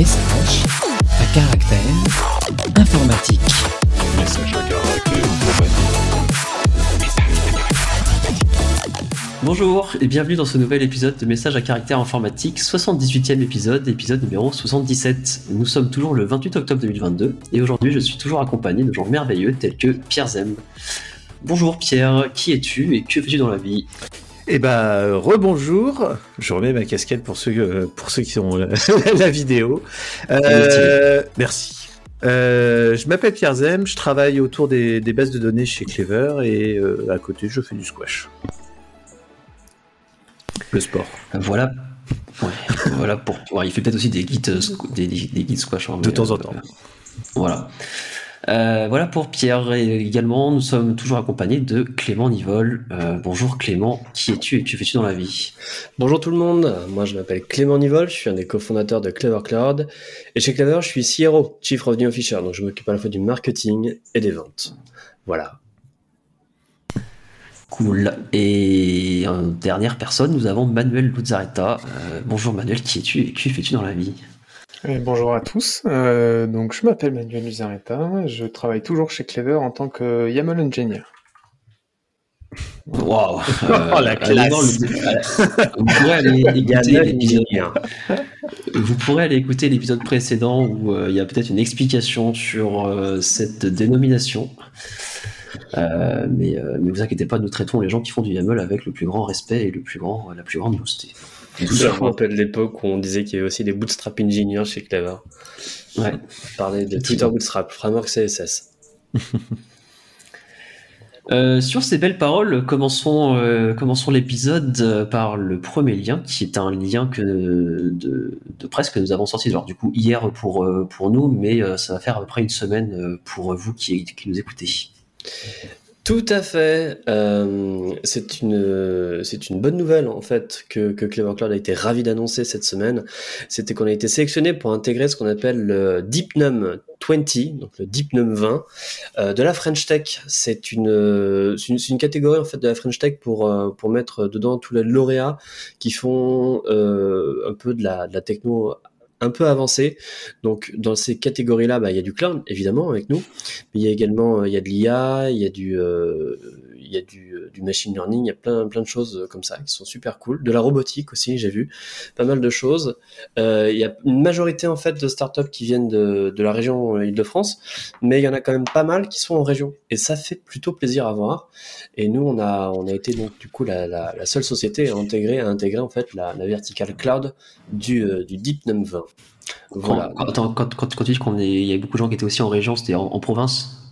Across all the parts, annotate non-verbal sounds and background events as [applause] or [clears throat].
Message à caractère informatique. Message à caractère informatique. Bonjour et bienvenue dans ce nouvel épisode de Message à caractère informatique, 78e épisode, épisode numéro 77. Nous sommes toujours le 28 octobre 2022 et aujourd'hui je suis toujours accompagné de gens merveilleux tels que Pierre Zem. Bonjour Pierre, qui es-tu et que fais-tu dans la vie? Eh ben, rebonjour. Je remets ma casquette pour ceux, euh, pour ceux qui ont la, [laughs] la vidéo. Euh, merci. Euh, je m'appelle Pierre Zem, je travaille autour des, des bases de données chez Clever et euh, à côté je fais du squash. Le sport. Voilà. Ouais, [laughs] voilà pour. ouais, il fait peut-être aussi des guides, euh, des, des, des guides squash. hein, De temps en euh, temps. Voilà. Euh, voilà pour Pierre. Et également, nous sommes toujours accompagnés de Clément Nivol. Euh, bonjour Clément, qui es-tu et que fais-tu dans la vie? Bonjour tout le monde, moi je m'appelle Clément Nivol, je suis un des cofondateurs de Clever Cloud et chez Clever je suis CRO, Chief Revenue Officer, donc je m'occupe à la fois du marketing et des ventes. Voilà. Cool. Et en dernière personne, nous avons Manuel Luzaretta. Euh, bonjour Manuel, qui es-tu et que fais-tu dans la vie? Et bonjour à tous. Euh, donc, je m'appelle Manuel Luzaretta. Je travaille toujours chez Clever en tant que YAML Engineer. Waouh [laughs] Oh, la classe. Vous pourrez aller [laughs] écouter l'épisode. Vous pourrez aller écouter l'épisode précédent où euh, il y a peut-être une explication sur euh, cette dénomination. Euh, mais, euh, mais vous inquiétez pas, nous traitons les gens qui font du YAML avec le plus grand respect et le plus grand, la plus grande douceté. Tout ça me rappelle l'époque où on disait qu'il y avait aussi des bootstrap engineers chez Clever. Ouais. On parlait de Twitter. Bootstrap, framework CSS. [laughs] Euh, sur ces belles paroles, commençons, euh, commençons l'épisode euh, par le premier lien, qui est un lien que de, de presse que nous avons sorti, alors du coup hier pour, pour nous, mais ça va faire à peu près une semaine pour vous qui, qui nous écoutez. Tout à fait. Euh, c'est une une bonne nouvelle en fait que, que Clever Cloud a été ravi d'annoncer cette semaine. C'était qu'on a été sélectionné pour intégrer ce qu'on appelle le Deepnum 20, donc le Deepnum 20 euh, de la French Tech. C'est une une, une catégorie en fait de la French Tech pour euh, pour mettre dedans tous les lauréats qui font un peu de la techno un peu avancée. Donc dans ces catégories-là, bah, il y a du cloud évidemment avec nous, mais il y a également euh, il y a de l'IA, il y a du euh, il y a du, du machine learning, il y a plein plein de choses euh, comme ça qui sont super cool. De la robotique aussi, j'ai vu pas mal de choses. Euh, il y a une majorité en fait de startups qui viennent de, de la région euh, Île-de-France, mais il y en a quand même pas mal qui sont en région et ça fait plutôt plaisir à voir. Et nous on a on a été donc du coup la, la, seule société à intégrer à intégrer en fait la, la verticale cloud du du Deepnum 20. Voilà. Quand, quand, quand, tu dis qu'il y avait beaucoup de gens qui étaient aussi en région, c'était en province?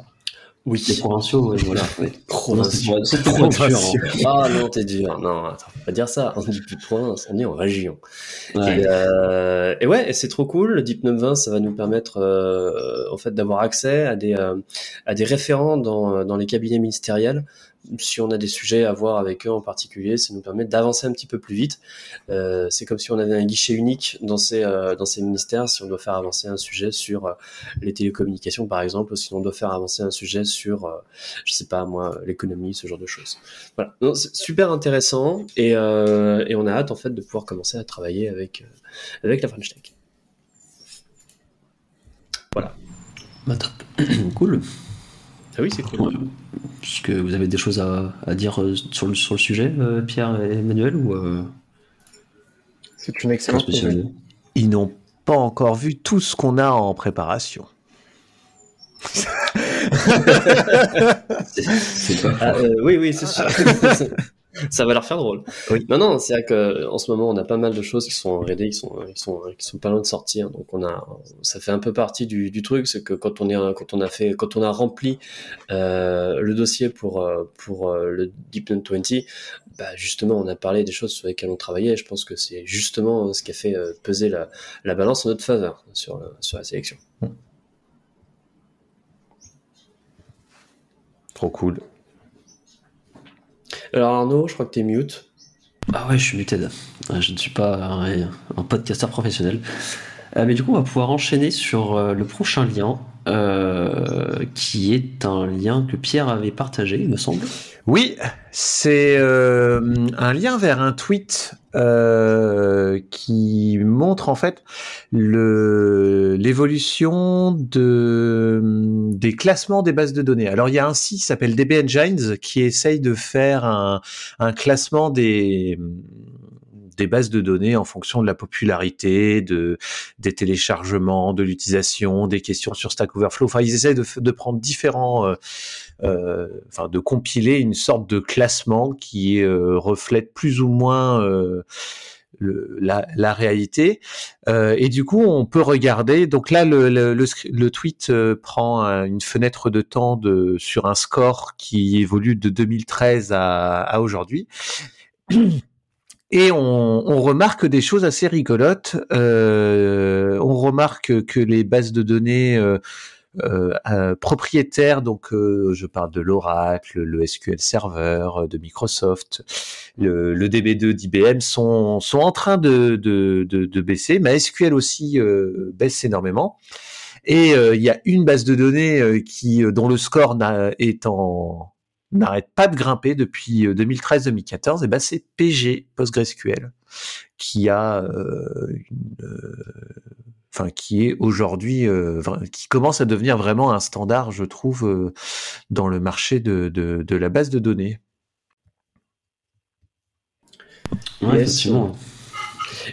Oui. Les provinciaux, ouais, voilà. [laughs] Provinciaux. C'est Provinciaux. hein. Ah [laughs] non, t'es dur. Non, attends, faut pas dire ça. On dit plus de province, on est en région. Ouais. Et, euh, et ouais, et c'est trop cool. Le Deep 20, ça va nous permettre euh, en fait d'avoir accès à des euh, à des référents dans dans les cabinets ministériels. Si on a des sujets à voir avec eux en particulier, ça nous permet d'avancer un petit peu plus vite. Euh, c'est comme si on avait un guichet unique dans ces euh, dans ces ministères. Si on doit faire avancer un sujet sur euh, les télécommunications, par exemple, ou si on doit faire avancer un sujet sur, je sais pas moi, l'économie, ce genre de choses. Voilà, Non, c'est super intéressant et, on a hâte en fait de pouvoir commencer à travailler avec avec la French Tech. Voilà. Bah, top. [clears throat] cool. Ah oui, c'est cool. Ouais. Est-ce que vous avez des choses à, à dire euh, sur le, sur le sujet, euh, Pierre et Emmanuel, ou euh, C'est une excellente nouvelle. Ils n'ont pas encore vu tout ce qu'on a en préparation. C'est [laughs] c'est pas Ah, euh, oui, oui, c'est sûr. [laughs] [laughs] Ça va leur faire drôle. Oui. Non, non, c'est vrai que en ce moment, on a pas mal de choses qui sont en R&D, qui sont, qui sont, qui sont pas loin de sortir. Donc, on a, ça fait un peu partie du, du truc, c'est que quand on est, quand on a fait, quand on a rempli euh, le dossier pour euh, pour euh, le Deep Note 20, bah justement, on a parlé des choses sur lesquelles on travaillait. Et je pense que c'est justement ce qui a fait euh, peser la, la balance en notre faveur sur euh, sur la sélection. Trop cool. Alors Arnaud, je crois que t'es mute. Ah ouais, je suis muted. Je ne suis pas un, un podcasteur professionnel. Euh, mais du coup, on va pouvoir enchaîner sur euh, le prochain lien, euh, qui est un lien que Pierre avait partagé, il me semble. Oui, c'est euh, un lien vers un tweet euh, qui montre en fait l'évolution de des classements des bases de données. Alors il y a un site qui s'appelle DB Engines qui essaye de faire un, un classement des des bases de données en fonction de la popularité, de des téléchargements, de l'utilisation, des questions sur Stack Overflow. Enfin, ils essayent de, prendre différents, euh, euh, enfin, de compiler une sorte de classement qui euh, reflète plus ou moins la, réalité. Et du coup, on peut regarder. Donc là, le, tweet prend une fenêtre de temps sur un score qui évolue de 2013 à, à aujourd'hui. Et on, on, remarque des choses assez rigolotes. Euh, on remarque que les bases de données euh, euh, propriétaires, donc euh, je parle de l'Oracle, le SQL Server de Microsoft, le, le DB2 d'IBM, sont, sont en train de, de, de, de baisser. MySQL aussi euh, baisse énormément. Et il y a une base de données qui, dont le score est en n'arrête pas de grimper depuis 2013-2014, et ben c'est PG PostgreSQL qui a euh, euh, enfin qui est aujourd'hui euh, qui commence à devenir vraiment un standard, je trouve, dans le marché de, de, la base de données. Effectivement.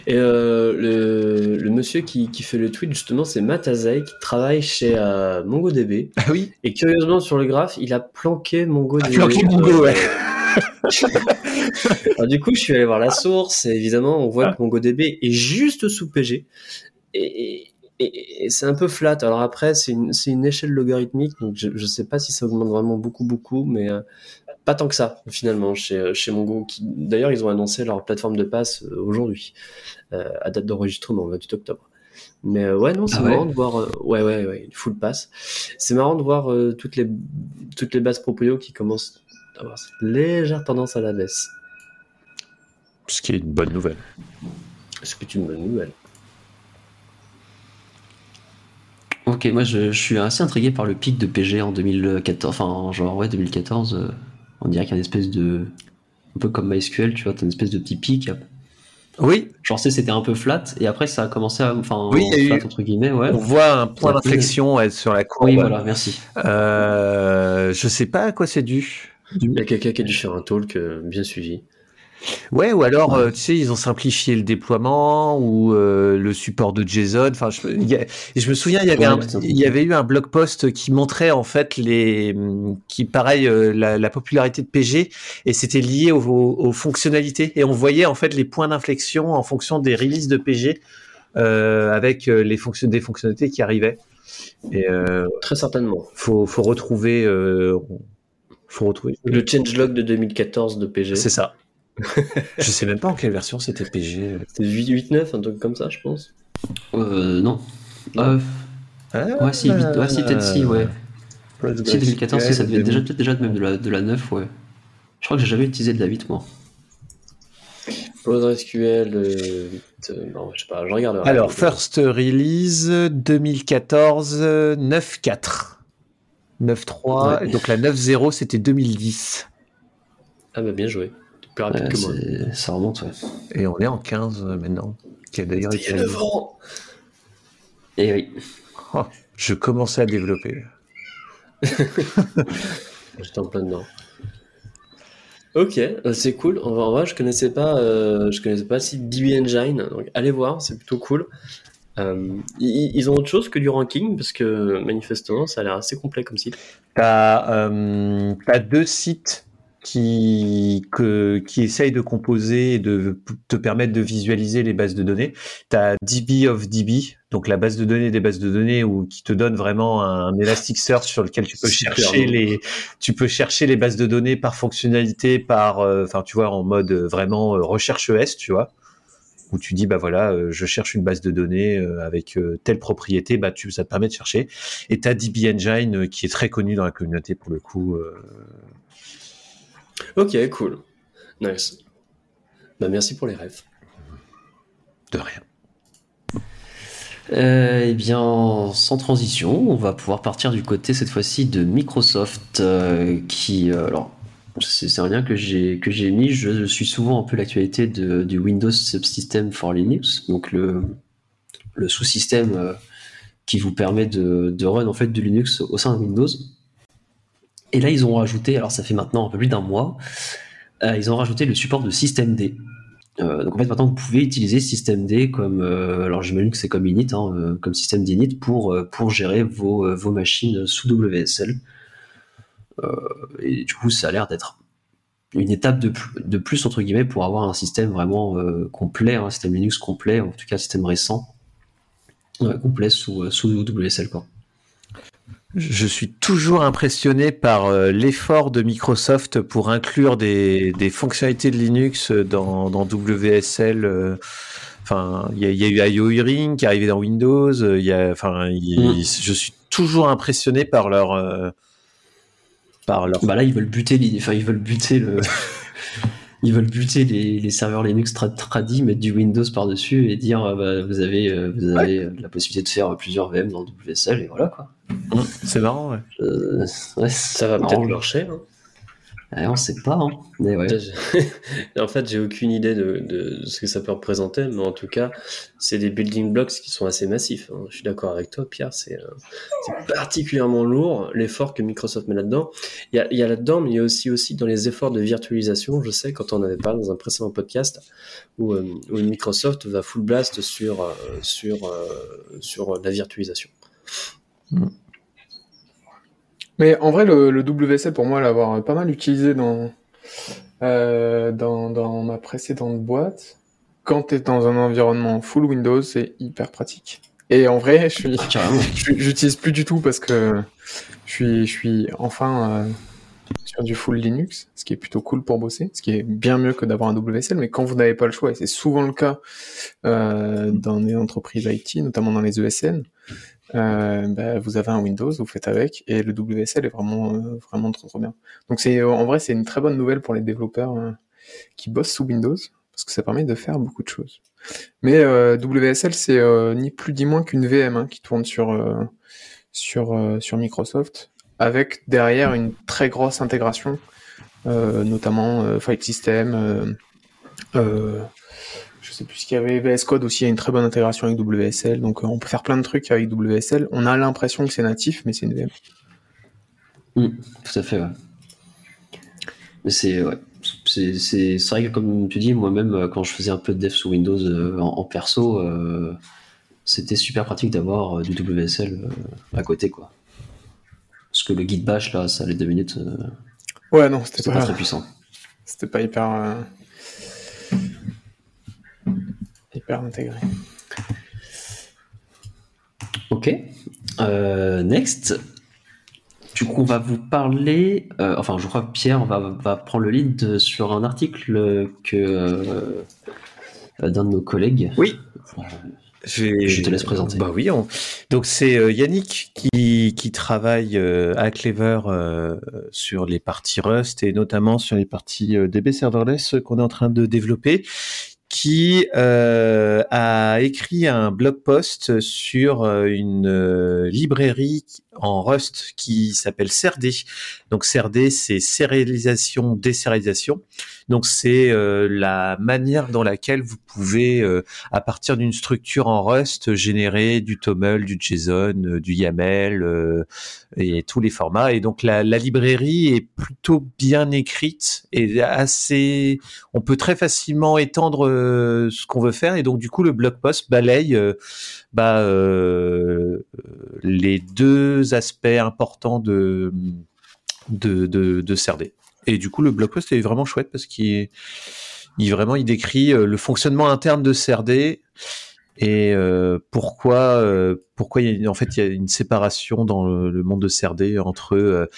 Et euh, le, le, monsieur qui, qui, fait le tweet, justement, c'est Matt Azai, qui travaille chez euh, MongoDB. Ah oui. Et curieusement, sur le graphe, il a planqué MongoDB. Ah, planqué Mongo, ouais. [laughs] Alors, du coup, je suis allé voir la source, et évidemment, on voit ah. que MongoDB est juste sous PG. Et, et, et c'est un peu flat. Alors après, c'est une, une, échelle logarithmique, donc je ne sais pas si ça augmente vraiment beaucoup, beaucoup, mais euh, pas tant que ça finalement chez, chez Mongo. Qui, d'ailleurs, ils ont annoncé leur plateforme de passe aujourd'hui, euh, à date d'enregistrement, 28 octobre. Mais euh, ouais, non, c'est ah marrant ouais. de voir. Euh, ouais, ouais, ouais, une full pass. C'est marrant de voir euh, toutes les toutes les bases proprio qui commencent à avoir cette légère tendance à la baisse. Ce qui est une bonne nouvelle. Ce qui est une bonne nouvelle. Ok, moi je, je, suis assez intrigué par le pic de PG en 2014, enfin genre ouais 2014, euh, on dirait qu'il y a une espèce de, un peu comme MySQL, tu vois, t'as une espèce de petit pic. Oui. Genre c'était un peu flat et après ça a commencé à, enfin oui, flat eu, entre guillemets, ouais. On voit un point d'inflexion ouais, sur la courbe. Oui, voilà, merci. Euh, je sais pas à quoi c'est dû. Il y a quelqu'un qui a dû faire un talk euh, bien suivi. Ouais, ou alors, ouais. euh, tu sais, ils ont simplifié le déploiement ou euh, le support de JSON. Enfin, je, a, je me souviens, il y avait, ouais, un, il y avait eu un blog post qui montrait en fait les, qui pareil, euh, la, la, popularité de PG et c'était lié aux, aux, aux, fonctionnalités et on voyait en fait les points d'inflexion en fonction des releases de PG euh, avec les fonctions, des fonctionnalités qui arrivaient. Et très certainement. Faut, faut retrouver. faut retrouver. Le changelog de 2014 de PG. C'est ça [laughs] je sais même pas en quelle version c'était PG. C'était 8.8.9, un truc comme ça, je pense. Euh, non. Euh, ah, ouais, si, 8, ouais, si peut-être si, ouais. Si 2014, si, ça devait déjà peut-être déjà même de la, de la 9, ouais. Je crois que j'ai jamais utilisé de la 8, moi. PostgreSQL, euh, non, je sais pas, je regarde. Alors, first release 2014, 9.4. 9.3, ouais. donc la 9.0 c'était 2010. Ah bah bien joué plus rapide ouais, que moi. Ça remonte, ouais. Et on est en 15 maintenant. Qui a d'ailleurs été. 9 ans Et oui. Oh, je commençais à développer. [laughs] J'étais en plein dedans. Ok, c'est cool. En vrai, je connaissais pas, euh, je connaissais pas si DB Engine. Donc, allez voir, c'est plutôt cool. Euh, ils, ont autre chose que du ranking parce que manifestement, ça a l'air assez complet comme site. T'as euh, as deux sites qui, que, qui essaye de composer et de te permettre de visualiser les bases de données. Tu as DB of DB, donc la base de données des bases de données où, qui te donne vraiment un Elasticsearch sur lequel tu peux chercher les, tu peux chercher les bases de données par fonctionnalité, par, enfin, euh, tu vois, en mode vraiment euh, recherche ES, tu vois. Où tu dis bah voilà euh, je cherche une base de données euh, avec euh, telle propriété bah tu ça te permet de chercher. Et tu as DB Engine qui est très connu dans la communauté pour le coup Ok, cool. Nice. Bah, merci pour les rêves. De rien. Euh, eh bien, sans transition, on va pouvoir partir du côté cette fois-ci de Microsoft, euh, qui, euh, alors, c'est un lien que j'ai que j'ai mis. Je, suis souvent un peu l'actualité du Windows Subsystem for Linux, donc le le sous-système qui vous permet de, de run en fait de Linux au sein de Windows. Et là, ils ont rajouté, alors ça fait maintenant un peu plus d'un mois, ils ont rajouté le support de systemd. Euh, donc en fait maintenant vous pouvez utiliser systemd comme euh, alors j'imagine que c'est comme init hein, euh, comme système d'init pour pour gérer vos, vos machines sous WSL et du coup ça a l'air d'être une étape de, de, plus entre guillemets pour avoir un système vraiment complet un système Linux complet en tout cas un système récent complet sous sous WSL quoi. Je suis toujours impressionné par euh, l'effort de Microsoft pour inclure des, fonctionnalités de Linux dans, WSL. Euh, enfin, il y, a eu IO Hearing qui est arrivé dans Windows. Il y a, enfin, mm. je suis toujours impressionné par leur, euh, par leur. Bah là, ils veulent buter, enfin, ils veulent buter le. [laughs] ils veulent buter les, serveurs Linux tradis, mettre du Windows par-dessus et dire bah, vous avez, vous avez la possibilité de faire plusieurs VM dans WSL et voilà quoi. C'est marrant, ouais. Euh, ça va peut-être marcher. Hein. On sait pas, hein. mais ouais. [laughs] en fait, j'ai aucune idée de, ce que ça peut représenter, mais en tout cas, c'est des building blocks qui sont assez massifs. Hein. Je suis d'accord avec toi, Pierre. C'est euh, particulièrement lourd l'effort que Microsoft met là-dedans. Il y a, là-dedans, mais il y a aussi, aussi dans les efforts de virtualisation. Je sais, quand on avait parlé dans un précédent podcast, où, euh, Microsoft va full blast sur, sur, sur la virtualisation. Mm. Mais en vrai, le, le WSL, pour moi, l'avoir pas mal utilisé dans, euh, dans, dans, ma précédente boîte, quand tu es dans un environnement full Windows, c'est hyper pratique. Et en vrai, je suis, [laughs] j'utilise plus du tout parce que je suis, je suis enfin euh, sur du full Linux, ce qui est plutôt cool pour bosser, ce qui est bien mieux que d'avoir un WSL. Mais quand vous n'avez pas le choix, et c'est souvent le cas euh, dans les entreprises IT, notamment dans les ESN, euh, bah, vous avez un Windows, vous faites avec, et le WSL est vraiment, euh, vraiment trop, trop bien. Donc c'est, en vrai, c'est une très bonne nouvelle pour les développeurs euh, qui bossent sous Windows, parce que ça permet de faire beaucoup de choses. Mais WSL, c'est ni plus ni moins qu'une VM hein, qui tourne sur, sur, sur Microsoft, avec derrière une très grosse intégration, notamment File System, je sais plus ce qu'il y avait. VS Code aussi a une très bonne intégration avec WSL, donc euh, on peut faire plein de trucs avec WSL. On a l'impression que c'est natif, mais c'est une VM. Mm, tout à fait, ouais. c'est ouais. C'est vrai que comme tu dis, moi-même, euh, quand je faisais un peu de dev sous Windows euh, en, perso, c'était super pratique d'avoir du WSL à côté, quoi. Parce que le guide bash, là, ça allait deux minutes. ouais, non, c'était pas, pas, très puissant. [laughs] C'était pas hyper hyper intégré. Ok. Euh, next. Du coup, on va vous parler. Euh, enfin, je crois que Pierre va, va prendre le lead sur un article que euh, d'un de nos collègues. Oui. Je te laisse présenter. Bah oui. Donc c'est Yannick qui, qui travaille à Clever sur les parties Rust et notamment sur les parties DB serverless qu'on est en train de développer qui euh, a écrit un blog post sur euh, une euh, librairie en Rust qui s'appelle CRD. Donc CRD, c'est sérialisation, désérialisation. Donc c'est euh, la manière dans laquelle vous pouvez, euh, à partir d'une structure en Rust, générer du TOML, du JSON, euh, du YAML et tous les formats. Et donc la, librairie est plutôt bien écrite et assez. On peut très facilement étendre ce qu'on veut faire. Et donc du coup le blog post balaye bah, les deux aspects importants de de, de, CRD. Et du coup, le blog post est vraiment chouette parce qu'il il vraiment il décrit euh, le fonctionnement interne de CRD et euh, pourquoi euh, pourquoi il y a, en fait il y a une séparation dans le, monde de CRD entre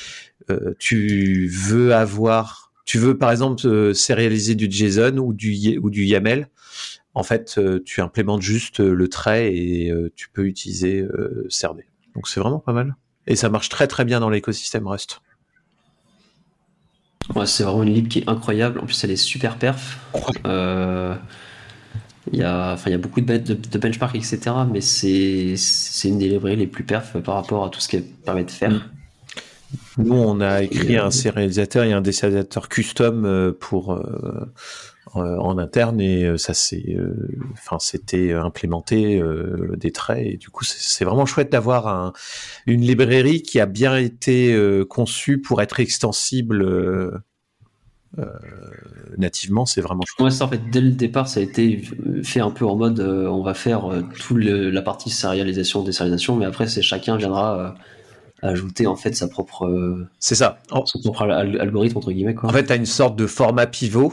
tu veux avoir tu veux par exemple sérialiser du JSON ou du ou du YAML en fait tu implémentes juste le trait et tu peux utiliser CRD donc c'est vraiment pas mal et ça marche très très bien dans l'écosystème Rust Ouais, c'est vraiment une lib qui est incroyable. En plus, elle est super perf. Euh, Il y a, enfin, il y a beaucoup de, de, de benchmark, etc. Mais c'est, c'est une des librairies les plus perf par rapport à tout ce qu'elle permet de faire. Nous, on a écrit un sérialisateur et un désérialisateur custom euh, pour euh, en interne et euh, ça c'est, enfin, c'était implémenté des traits et du coup, c'est vraiment chouette d'avoir un, une librairie qui a bien été conçue pour être extensible. nativement, c'est vraiment chouette. Ouais, ça, en fait, dès le départ, ça a été fait un peu en mode on va faire toute la partie sérialisation, désérialisation, mais après, c'est chacun viendra ajouter en fait sa propre euh, c'est ça son propre algorithme entre guillemets quoi. En fait, tu as une sorte de format pivot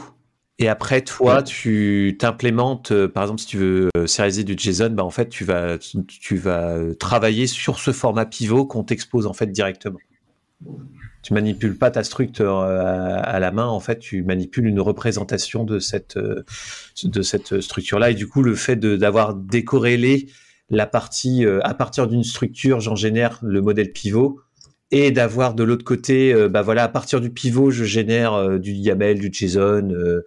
et après toi tu t'implémentes euh, par exemple si tu veux euh, sérialiser du JSON, bah en fait tu vas tu vas travailler sur ce format pivot qu'on t'expose en fait directement. Tu manipules pas ta structure à, la main, en fait, tu manipules une représentation de cette de cette structure là et du coup le fait d'avoir décorrélé la partie euh, à partir d'une structure, j'en génère le modèle pivot et d'avoir de l'autre côté, euh, bah voilà, à partir du pivot, je génère euh, du YAML, du JSON,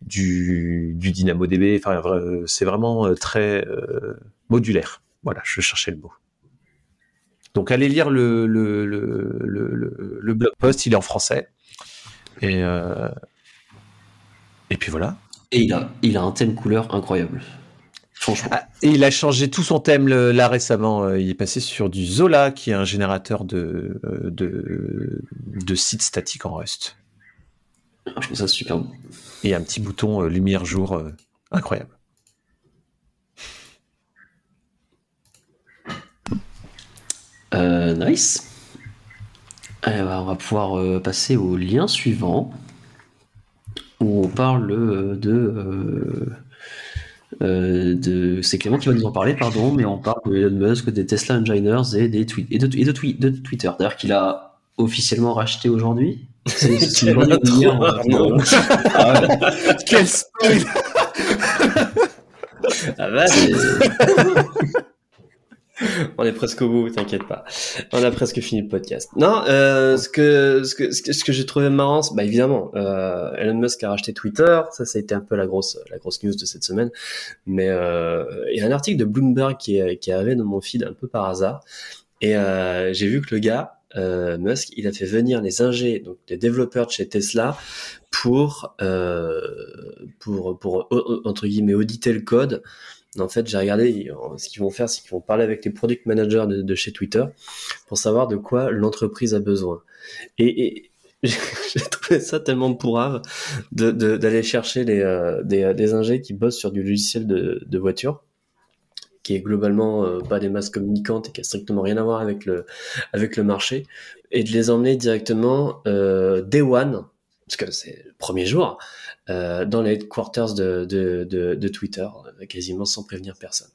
du, du DynamoDB. Enfin, c'est vraiment très modulaire. Voilà, je cherchais le mot. Donc, allez lire le, le blog post, il est en français. Et, et puis voilà. Et il a, il a un thème couleur incroyable. Ah, et il a changé tout son thème là récemment. Euh, il est passé sur du Zola, qui est un générateur de, euh, de, de sites statiques en Rust. Ah, je trouve ça super bon. Et un petit bouton euh, lumière jour incroyable. nice. on va pouvoir passer au lien suivant où on parle de euh, de... C'est Clément qui va nous en parler, pardon, mais on parle de Elon Musk, des Tesla Engineers et, des tweets et, de, et de, de Twitter. D'ailleurs, qu'il a officiellement racheté aujourd'hui. C'est [laughs] ah Quel spoil ah bah, [laughs] [laughs] on est presque au bout, t'inquiète pas. On a presque fini le podcast. Non, euh, ce que ce que ce que, j'ai trouvé marrant, bah évidemment, euh, Elon Musk a racheté Twitter. Ça, ça a été un peu la grosse la grosse news de cette semaine. Mais euh, il y a un article de Bloomberg qui est qui arrivé dans mon feed un peu par hasard, et euh, j'ai vu que le gars euh, Musk, il a fait venir les ingés, donc les développeurs de chez Tesla, pour pour pour entre guillemets auditer le code en fait, j'ai regardé, ce qu'ils vont faire, c'est qu'ils vont parler avec les product managers de, chez Twitter pour savoir de quoi l'entreprise a besoin. Et, [laughs] j'ai trouvé ça tellement pourrave d'aller de, chercher les, euh, des, des ingés qui bossent sur du logiciel de, de voiture qui est globalement euh, pas des masses communicantes et qui a strictement rien à voir avec le avec le marché et de les emmener directement euh, day one parce que c'est le premier jour euh, dans les headquarters de, de, de, Twitter, quasiment sans prévenir personne.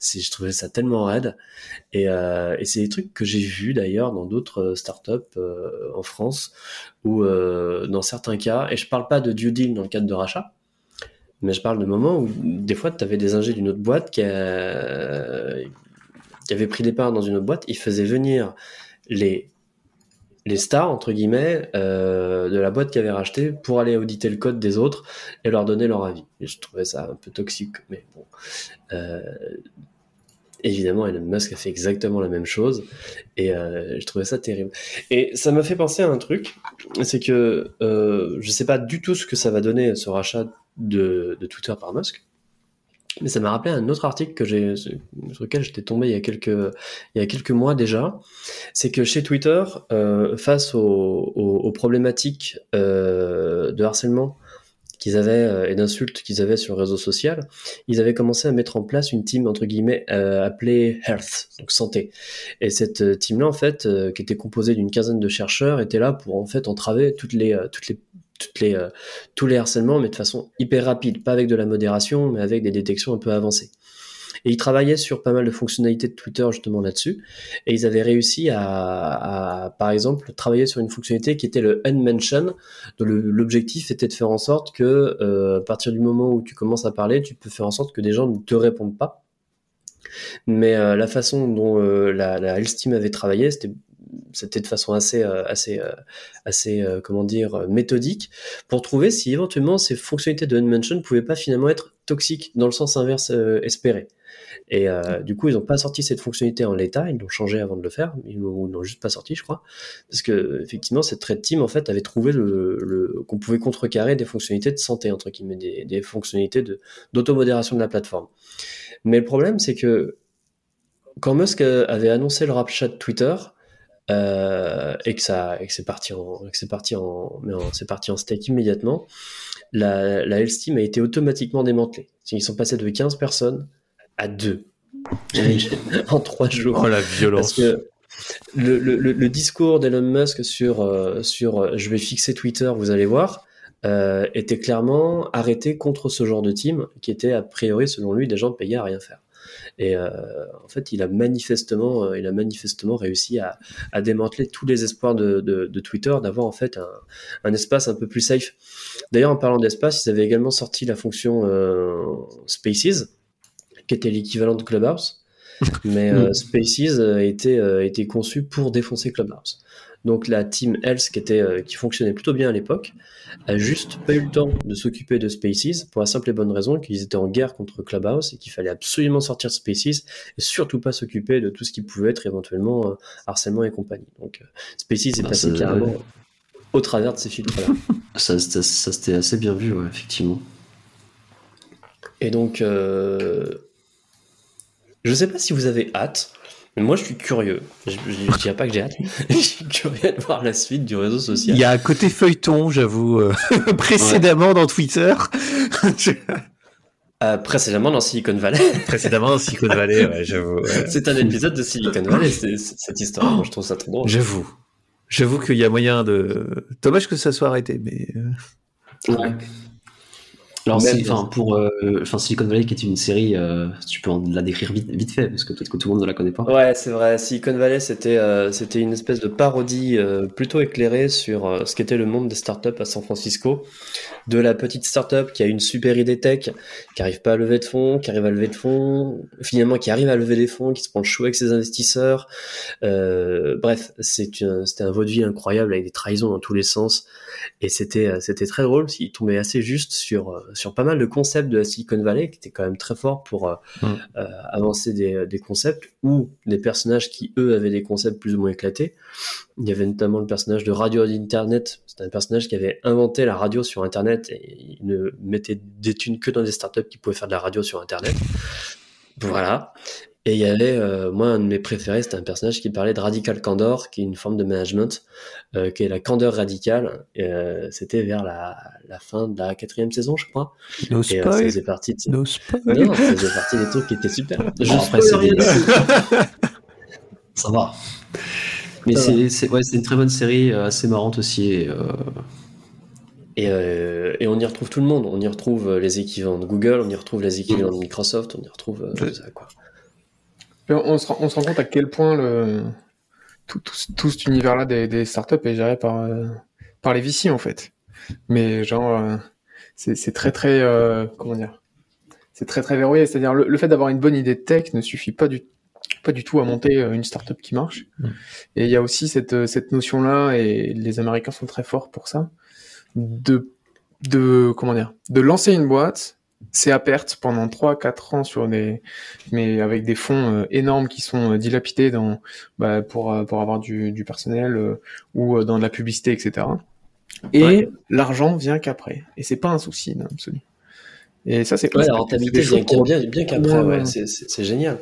Je trouvais ça tellement raide. Et, euh, et c'est des trucs que j'ai vus d'ailleurs dans d'autres startups euh, en France, où dans certains cas, et je parle pas de due deal dans le cadre de rachat, mais je parle de moments où des fois tu avais des ingés d'une autre boîte qui, a, avait pris des parts dans une autre boîte, ils faisaient venir les les stars entre guillemets euh, de la boîte qui avait racheté pour aller auditer le code des autres et leur donner leur avis. Et je trouvais ça un peu toxique, mais bon. Euh, évidemment, Elon Musk a fait exactement la même chose et euh, je trouvais ça terrible. Et ça m'a fait penser à un truc, c'est que je sais pas du tout ce que ça va donner ce rachat de, de Twitter par Musk. Mais ça m'a rappelé un autre article que j'ai, sur lequel j'étais tombé il y a quelques, il y a quelques mois déjà. C'est que chez Twitter, euh, face aux, problématiques euh, de harcèlement qu'ils avaient euh, et d'insultes qu'ils avaient sur le réseau social, ils avaient commencé à mettre en place une team entre guillemets appelée Health, donc santé. Et cette team-là, en fait, qui était composée d'une quinzaine de chercheurs, était là pour en fait entraver toutes les toutes les euh, tous les harcèlements, mais de façon hyper rapide, pas avec de la modération, mais avec des détections un peu avancées. Et ils travaillaient sur pas mal de fonctionnalités de Twitter justement là-dessus. Et ils avaient réussi à, par exemple, travailler sur une fonctionnalité qui était le unmention. dont l'objectif était de faire en sorte que, euh, à partir du moment où tu commences à parler, tu peux faire en sorte que des gens ne te répondent pas. Mais euh, la façon dont la, la avait travaillé, c'était c'était de façon assez, euh, assez, euh, assez, euh, comment dire, méthodique, pour trouver si éventuellement ces fonctionnalités de Unmention ne pouvaient pas finalement être toxiques dans le sens inverse espéré. Et du coup, ils n'ont pas sorti cette fonctionnalité en l'état, ils l'ont changé avant de le faire, ils l'ont juste pas sorti, je crois, parce que effectivement, cette trade team en fait avait trouvé le, qu'on pouvait contrecarrer des fonctionnalités de santé entre guillemets, des, des fonctionnalités de d'automodération de la plateforme. Mais le problème, c'est que quand Musk avait annoncé le rap de Twitter euh, et que ça, et que c'est parti en, c'est parti en, mais c'est parti en steak immédiatement, la, la Health Team a été automatiquement démantelée. Ils sont passés de 15 personnes à 2 [laughs] en 3 jours. Oh la violence. Parce que le, le, le discours d'Elon Musk sur, euh, sur euh, je vais fixer Twitter, vous allez voir, euh, était clairement arrêté contre ce genre de team qui était a priori, selon lui, des gens payés à rien faire. Et euh, en fait, il a manifestement, euh, il a manifestement réussi à, à démanteler tous les espoirs de, de, de Twitter d'avoir en fait un, un, espace un peu plus safe. D'ailleurs, en parlant d'espace, ils avaient également sorti la fonction euh, Spaces, qui était l'équivalent de Clubhouse. [laughs] Mais euh, Spaces a été, a été conçu pour défoncer Clubhouse. Donc la team Health qui était qui fonctionnait plutôt bien à l'époque a juste pas eu le temps de s'occuper de Spaces pour la simple et bonne raison qu'ils étaient en guerre contre Clubhouse et qu'il fallait absolument sortir Spaces et surtout pas s'occuper de tout ce qui pouvait être éventuellement euh, harcèlement et compagnie. Donc euh, Spaces est bah, passé carrément au travers de ces filtres-là. [laughs] ça, ça, ça c'était assez bien vu, ouais, effectivement. Et donc, euh... je sais pas si vous avez hâte moi, je suis curieux. Je ne dirais pas que j'ai hâte. [laughs] je suis curieux de voir la suite du réseau social. Il y a un côté feuilleton, j'avoue, euh, [laughs] précédemment dans Twitter. [laughs] euh, précédemment dans Silicon Valley. précédemment dans Silicon Valley, ouais, j'avoue. Ouais. C'est un épisode de Silicon Valley, cette histoire. Moi, je trouve ça trop drôle. J'avoue. J'avoue qu'il y a moyen de. Dommage que ça soit arrêté, mais. Euh, ouais. Alors, enfin, pour euh, enfin Silicon Valley, qui est une série, euh, tu peux la décrire vite, vite fait, parce que peut-être que tout le monde ne la connaît pas. Ouais, c'est vrai. Silicon Valley, c'était euh, c'était une espèce de parodie euh, plutôt éclairée sur euh, ce qu'était le monde des startups à San Francisco, de la petite startup qui a une super idée tech, qui arrive pas à lever de fonds, qui arrive à lever de fonds, finalement qui arrive à lever des fonds, qui se prend le chou avec ses investisseurs. bref, c'était un vaudeville incroyable avec des trahisons dans tous les sens, et c'était c'était très drôle. Il tombait assez juste sur sur pas mal de concepts de la Silicon Valley qui étaient quand même très forts pour euh, mm. euh, avancer des, des, concepts ou des personnages qui eux avaient des concepts plus ou moins éclatés. Il y avait notamment le personnage de Radio d'Internet. C'était un personnage qui avait inventé la radio sur Internet et il ne mettait des thunes que dans des startups qui pouvaient faire de la radio sur Internet. Voilà. Et il y avait, euh, moi, un de mes préférés, c'était un personnage qui parlait de radical candor, qui est une forme de management, euh, qui est la candeur radicale. Euh, c'était vers la, la, fin de la quatrième saison, je crois. No et spoil. ça faisait partie de... No spoil. Non, ça faisait partie des trucs qui étaient super. Je Bon, après. [laughs] Ça va. Mais c'est c'est- ouais, c'est une très bonne série, assez marrante aussi. Et, euh, Et, euh, et on y retrouve tout le monde. On y retrouve les équivalents de Google, on y retrouve les équivalents de Microsoft, on y retrouve euh, tout ça, quoi. On, se rend, on se rend compte à quel point le, tout, tout, tout cet univers-là des, des startups est géré par, euh, par les VC, en fait. Mais genre, euh, c'est très, très, euh, comment dire, c'est très, très verrouillé. C'est-à-dire, le, le fait d'avoir une bonne idée de tech ne suffit pas du, pas du tout à monter une startup qui marche. Et il y a aussi cette, cette notion-là, et les Américains sont très forts pour ça, de, de, comment dire, de lancer une boîte, c'est à perte pendant 3-4 ans sur des, mais avec des fonds euh, énormes qui sont euh, dilapidés dans, bah, pour, euh, pour avoir du, du personnel euh, ou dans de la publicité, etc. Et Ouais. l'argent vient qu'après. Et c'est pas un souci, l'absolu. Et ça, c'est Ouais, la rentabilité bien, bien qu'après, Ouais, c'est- génial.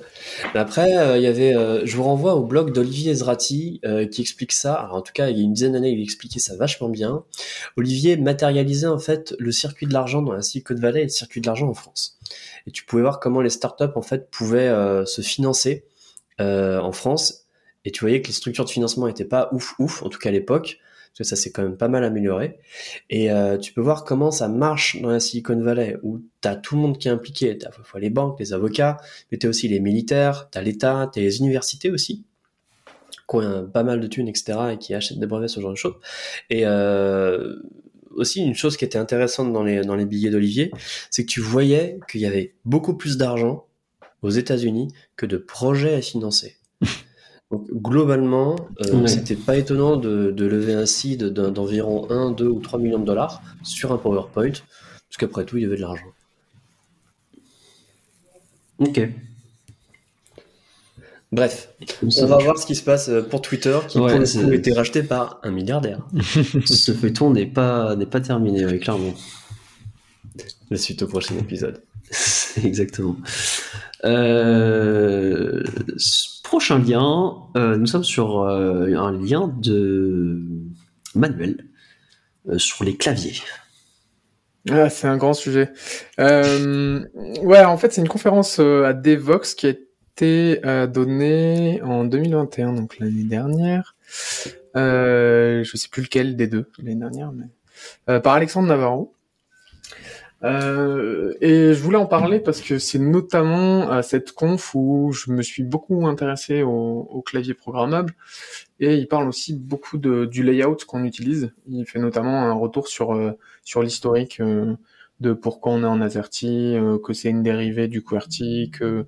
Mais après, euh, il y avait, euh, je vous renvoie au blog d'Olivier Ezrati euh, qui explique ça. Alors, en tout cas, il y a une dizaine d'années, il expliquait ça vachement bien. Olivier matérialisait en fait le circuit de l'argent dans la Silicon Valley et le circuit de l'argent en France. Et tu pouvais voir comment les startups en fait pouvaient se financer en France. Et tu voyais que les structures de financement n'étaient pas ouf ouf, en tout cas à l'époque. Parce que ça s'est quand même pas mal amélioré. Et euh, tu peux voir comment ça marche dans la Silicon Valley, où tu as tout le monde qui est impliqué. Tu as à la fois les banques, les avocats, mais tu as aussi les militaires, tu as l'État, tu as les universités aussi, qui ont pas mal de thunes, etc., et qui achètent des brevets, ce genre de choses. Et euh, aussi, une chose qui était intéressante dans les, dans les billets d'Olivier, c'est que tu voyais qu'il y avait beaucoup plus d'argent aux États-Unis que de projets à financer. Donc, globalement, euh, Ouais. c'était pas étonnant de, de lever un seed d'environ 1, 2 ou 3 millions de dollars sur un PowerPoint, parce qu'après tout, il y avait de l'argent. Ok. Bref, on va voir ce qui se passe euh, pour Twitter, qui Ouais, pour le c'est- coup était racheté par un milliardaire. [laughs] Ce feuilleton n'est pas, n'est pas terminé, ouais, clairement. La suite au prochain épisode. [laughs] Exactement. Euh, prochain lien, euh, nous sommes sur euh, un lien de Manuel sur les claviers. Ah, c'est un grand sujet. Ouais, en fait, c'est une conférence à Devox qui a été donnée en 2021, donc l'année dernière. Je sais plus lequel des deux, l'année dernière, mais par Alexandre Navarro. Euh, et je voulais en parler parce que c'est notamment à cette conf où je me suis beaucoup intéressé au, au clavier programmable et il parle aussi beaucoup du layout qu'on utilise. Il fait notamment un retour sur euh, sur l'historique euh, de pourquoi on est en AZERTY, euh, que c'est une dérivée du QWERTY, que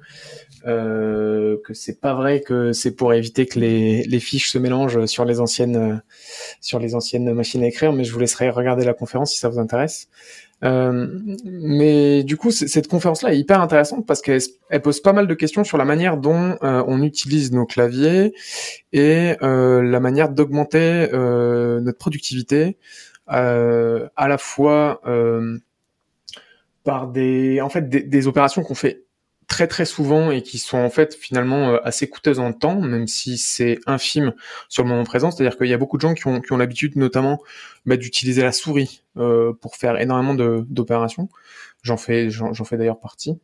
que c'est pas vrai que c'est pour éviter que les, les fiches se mélangent sur les anciennes sur les anciennes machines à écrire, mais je vous laisserai regarder la conférence si ça vous intéresse. Euh, mais du coup, cette conférence-là est hyper intéressante parce qu'elle elle pose pas mal de questions sur la manière dont euh, on utilise nos claviers et euh, la manière d'augmenter notre productivité à la fois par des en fait des opérations qu'on fait très très souvent et qui sont en fait finalement euh, assez coûteuses en temps, même si c'est infime sur le moment présent. C'est-à-dire qu'il y a beaucoup de gens qui ont, qui ont l'habitude notamment bah, d'utiliser la souris euh, pour faire énormément d'opérations. J'en fais j'en fais d'ailleurs partie.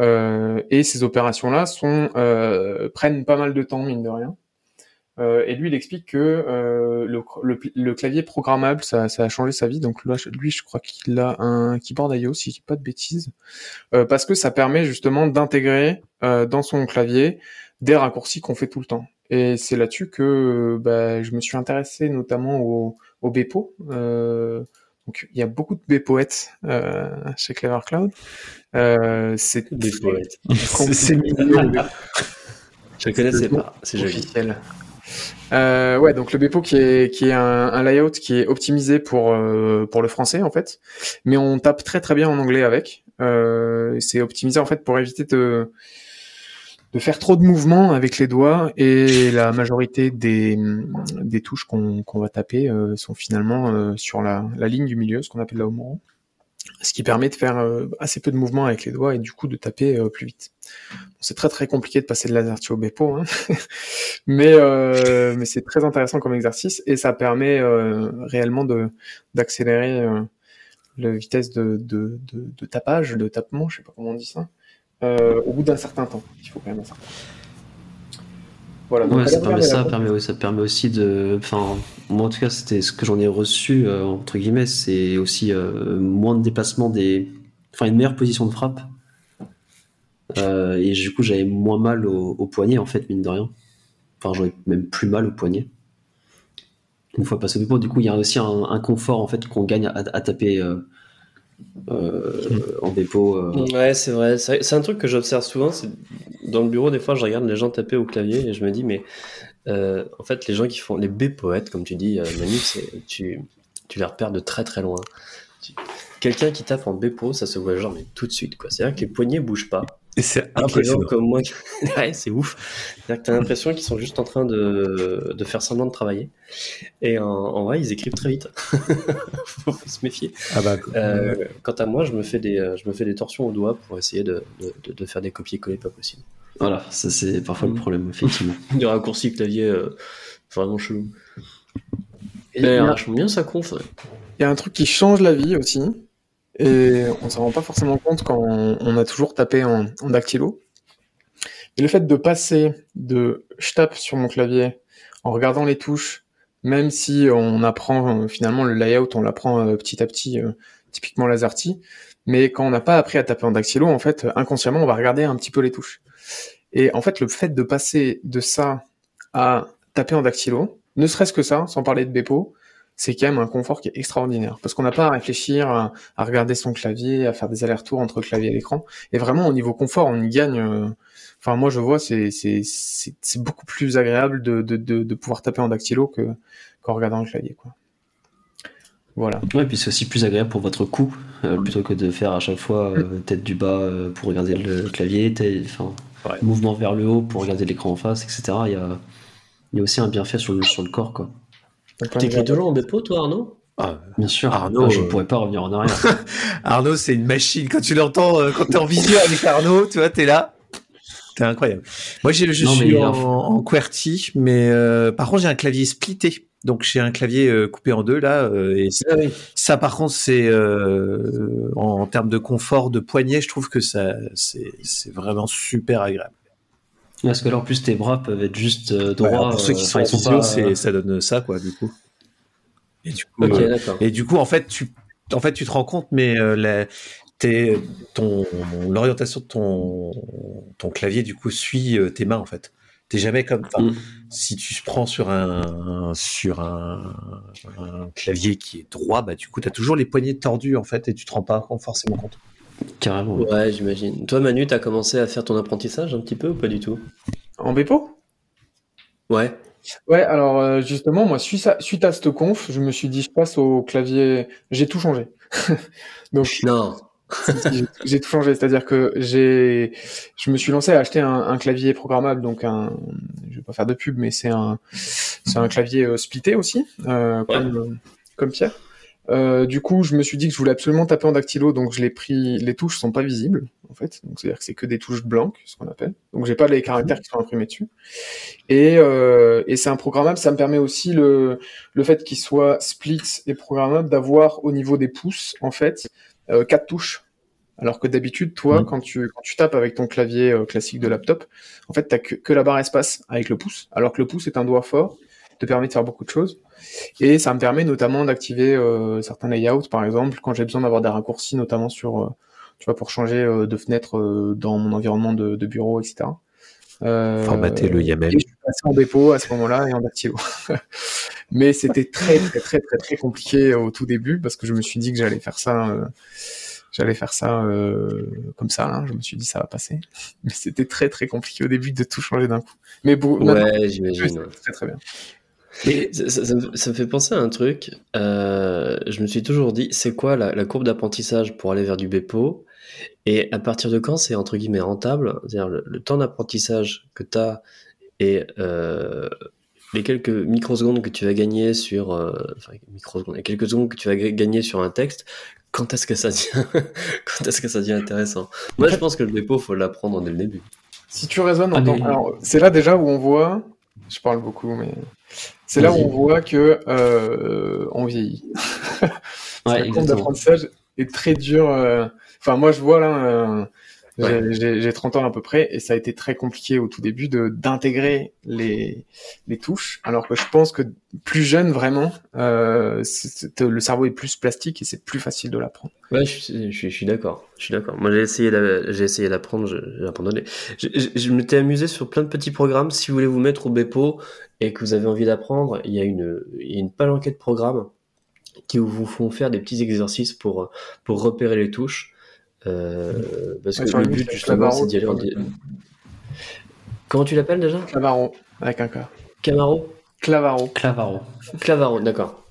Euh, et ces opérations-là sont prennent pas mal de temps mine de rien. Euh, et lui, il explique que euh, le, le, le clavier programmable, ça, ça a changé sa vie. Donc là, lui, je crois qu'il a un keyboard IO, si je dis pas de bêtises, Euh, parce que ça permet justement d'intégrer euh, dans son clavier des raccourcis qu'on fait tout le temps. Et c'est là-dessus que euh, bah, je me suis intéressé notamment au, au Bepo. Euh, donc il y a beaucoup de Bepoètes euh, chez Clever Cloud. Euh, c'est Des poètes. [laughs] c'est mignon, Je ne connaissais pas, c'est joli. Euh, ouais, donc le Bepo qui est qui est un, layout qui est optimisé pour euh, pour le français en fait, mais on tape très très bien en anglais avec. Euh, c'est optimisé en fait pour éviter de de faire trop de mouvements avec les doigts. Et la majorité des des touches qu'on va taper sont finalement sur la la ligne du milieu, ce qu'on appelle la home row, ce qui permet de faire euh, assez peu de mouvements avec les doigts et du coup de taper euh, plus vite. C'est très très compliqué de passer de l'AZERTY au Bepo, hein. [laughs] mais euh, mais c'est très intéressant comme exercice et ça permet euh, réellement de d'accélérer euh, la vitesse de, de, de, de tapage, de tapement, je sais pas comment on dit ça, euh, au bout d'un certain temps. Il faut quand même un. Voilà. donc Ouais, ça permet ça, conf. permet, ouais, ça permet aussi de. Enfin, moi en tout cas, c'était ce que j'en ai reçu, euh, entre guillemets, c'est aussi euh, moins de déplacement des. Enfin, une meilleure position de frappe. Euh, et du coup, j'avais moins mal au, au poignet, en fait, mine de rien. Enfin, j'avais même plus mal au poignet. Une fois passé au dépôt, du coup, il y a aussi un, un confort, en fait, qu'on gagne à, à taper en dépôt. euh. Ouais, c'est vrai. C'est un truc que j'observe souvent. Dans le bureau, des fois, je regarde les gens taper au clavier et je me dis, mais euh, en fait, les gens qui font les B poètes, comme tu dis, euh, Manu, tu, tu les repères de très très loin. Quelqu'un qui tape en Bepo, ça se voit genre mais tout de suite quoi. C'est-à-dire que les poignets bougent pas. Et c'est impressionnant. comme moi, [laughs] ouais, c'est ouf. C'est-à-dire que t'as l'impression qu'ils sont juste en train de, de faire semblant de travailler. Et en, en vrai, ils écrivent très vite. [laughs] Faut se méfier. Ah bah, Euh, quant à moi, je me fais des, euh, je me fais des torsions au doigt pour essayer de, de, de- de faire des copier-coller pas possible. Voilà, ça c'est parfois le Mm. problème, effectivement. [laughs] Des raccourcis clavier euh, vraiment chelou. Et y a- vachement bien ça conf. Il y a un truc qui change la vie aussi, et on s'en rend pas forcément compte quand on, a toujours tapé en, dactylo. Et le fait de passer de je tape sur mon clavier en regardant les touches, même si on apprend euh, finalement le layout, on l'apprend euh, petit à petit, euh, typiquement l'AZERTY, mais quand on n'a pas appris à taper en dactylo, en fait, inconsciemment, on va regarder un petit peu les touches. Et en fait, le fait de passer de ça à taper en dactylo, ne serait-ce que ça, sans parler de Bepo, c'est quand même un confort qui est extraordinaire parce qu'on n'a pas à réfléchir, à, à regarder son clavier, à faire des allers-retours entre clavier et l'écran. Et vraiment, au niveau confort, on y gagne. euh, Enfin, moi, je vois, c'est c'est c'est c'est beaucoup plus agréable de, de, de, de pouvoir taper en dactylo que qu'en regardant le clavier, quoi. Voilà. Ouais, puis c'est aussi plus agréable pour votre cou, euh, plutôt que de faire à chaque fois euh, tête du bas euh, pour regarder le clavier, tête- enfin, Ouais. mouvement vers le haut pour regarder l'écran en face, etc. Il y a, il y a aussi un bienfait sur le, sur le corps, quoi. Toujours en Bepo, toi, Arnaud? Ah, Bien sûr, Arnaud, Ah, je euh, pourrais pas revenir en arrière. [laughs] Arnaud, c'est une machine. Quand tu l'entends, euh, quand t'es en visio avec Arnaud, tu vois, t'es là. T'es incroyable. Moi, j'ai, je Non, suis en, en QWERTY, mais euh, par contre, j'ai un clavier splitté. Donc, j'ai un clavier euh, coupé en deux là. euh, et ça, ça, par contre, c'est euh, en, en termes de confort de poignet, je trouve que ça, c'est, c'est vraiment super agréable. Parce que là, en plus, tes bras peuvent être juste euh, droits. alors, pour ceux euh, qui sont en visio, pas, euh, ça donne ça, quoi, du coup. Et du coup, Ok, euh, d'accord. Et du coup, en fait, tu, en fait, tu te rends compte, mais euh, la- t'es- ton, l'orientation de ton, ton clavier, du coup, suit euh, tes mains, en fait. T'es jamais comme, Mm. si tu prends sur un, sur un, un clavier qui est droit, bah, du coup, t'as toujours les poignets tordus, en fait, et tu te rends pas forcément compte. Carrément. Ouais, j'imagine. Toi, Manu, t'as commencé à faire ton apprentissage un petit peu ou pas du tout? En Bepo? Ouais. Ouais, alors euh, justement, moi, suite à, suite à cette conf, je me suis dit, je passe au clavier. J'ai tout changé. [laughs] Donc, Non. [laughs] j'ai- tout changé. C'est-à-dire que j'ai, je me suis lancé à acheter un, un clavier programmable, donc un, je vais pas faire de pub, mais c'est un, c'est un clavier euh, splitté aussi, euh, comme, euh, comme Pierre. Euh, du coup, je me suis dit que je voulais absolument taper en dactylo, donc je l'ai pris. Les touches sont pas visibles, en fait. Donc c'est-à-dire que c'est que des touches blanches, ce qu'on appelle. Donc j'ai pas les caractères qui sont imprimés dessus. Et, euh, et c'est un programmable. Ça me permet aussi le le fait qu'il soit split et programmable d'avoir au niveau des pouces, en fait, euh, quatre touches. Alors que d'habitude, toi, Mhm. quand tu quand tu tapes avec ton clavier euh, classique de laptop, en fait, t'as que, que la barre espace avec le pouce, alors que le pouce est un doigt fort, te permet de faire beaucoup de choses. Et ça me permet notamment d'activer euh, certains layouts, par exemple, quand j'ai besoin d'avoir des raccourcis, notamment sur, euh, tu vois, pour changer euh, de fenêtre dans mon environnement de, de bureau, etc. Formater le YAML. et je suis passé en dépôt à ce moment-là et en dactylo. [laughs] Mais c'était très, très, très, très, très compliqué au tout début parce que je me suis dit que j'allais faire ça, j'allais faire ça euh, comme ça. Là. Je me suis dit ça va passer. [laughs] Mais c'était très, très compliqué au début de tout changer d'un coup. Mais bon, Ouais, j'imagine. très, très bien. Mais ça, ça- ça me- fait penser à un truc. Euh, je me suis toujours dit, c'est quoi la, la courbe d'apprentissage pour aller vers du Bepo Et à partir de quand c'est entre guillemets rentable? C'est-à-dire le, le temps d'apprentissage que tu as et euh, les quelques microsecondes que tu vas gagner sur. euh, enfin, microsecondes, les quelques secondes que tu vas ga- gagner sur un texte, quand est-ce que ça devient, [laughs] quand est-ce que ça devient intéressant? Moi, je pense que le Bepo, faut l'apprendre dès le début. Si tu raisonnes en Ah, tant... mais- Alors, c'est là déjà où on voit... Je parle beaucoup, mais... C'est là où on voit que euh, on vieillit. [laughs] Ouais, exactement. d'apprentissage est très dur. euh, Enfin, moi, je vois là, euh, j'ai- Ouais. j'ai j'ai 30 ans à peu près, et ça a été très compliqué au tout début de d'intégrer les les touches. Alors que je pense que plus jeune, vraiment, euh, le cerveau est plus plastique et c'est plus facile de l'apprendre. Ouais, je, suis- je, suis- je suis d'accord. Je suis d'accord. Moi, j'ai essayé, d'a- j'ai essayé d'apprendre, j'ai abandonné. Je, je, je m'étais amusé sur plein de petits programmes. Si vous voulez vous mettre au Bepo et que vous avez envie d'apprendre, il y a une, il y a une palanquée de programmes qui vous font faire des petits exercices pour, pour repérer les touches. Euh, parce Ouais, que le but, justement, Clavaro, c'est d'y aller en Comment tu l'appelles déjà? Clavaro avec un K. Camaro Clavaro. Clavaro. Clavaro, d'accord.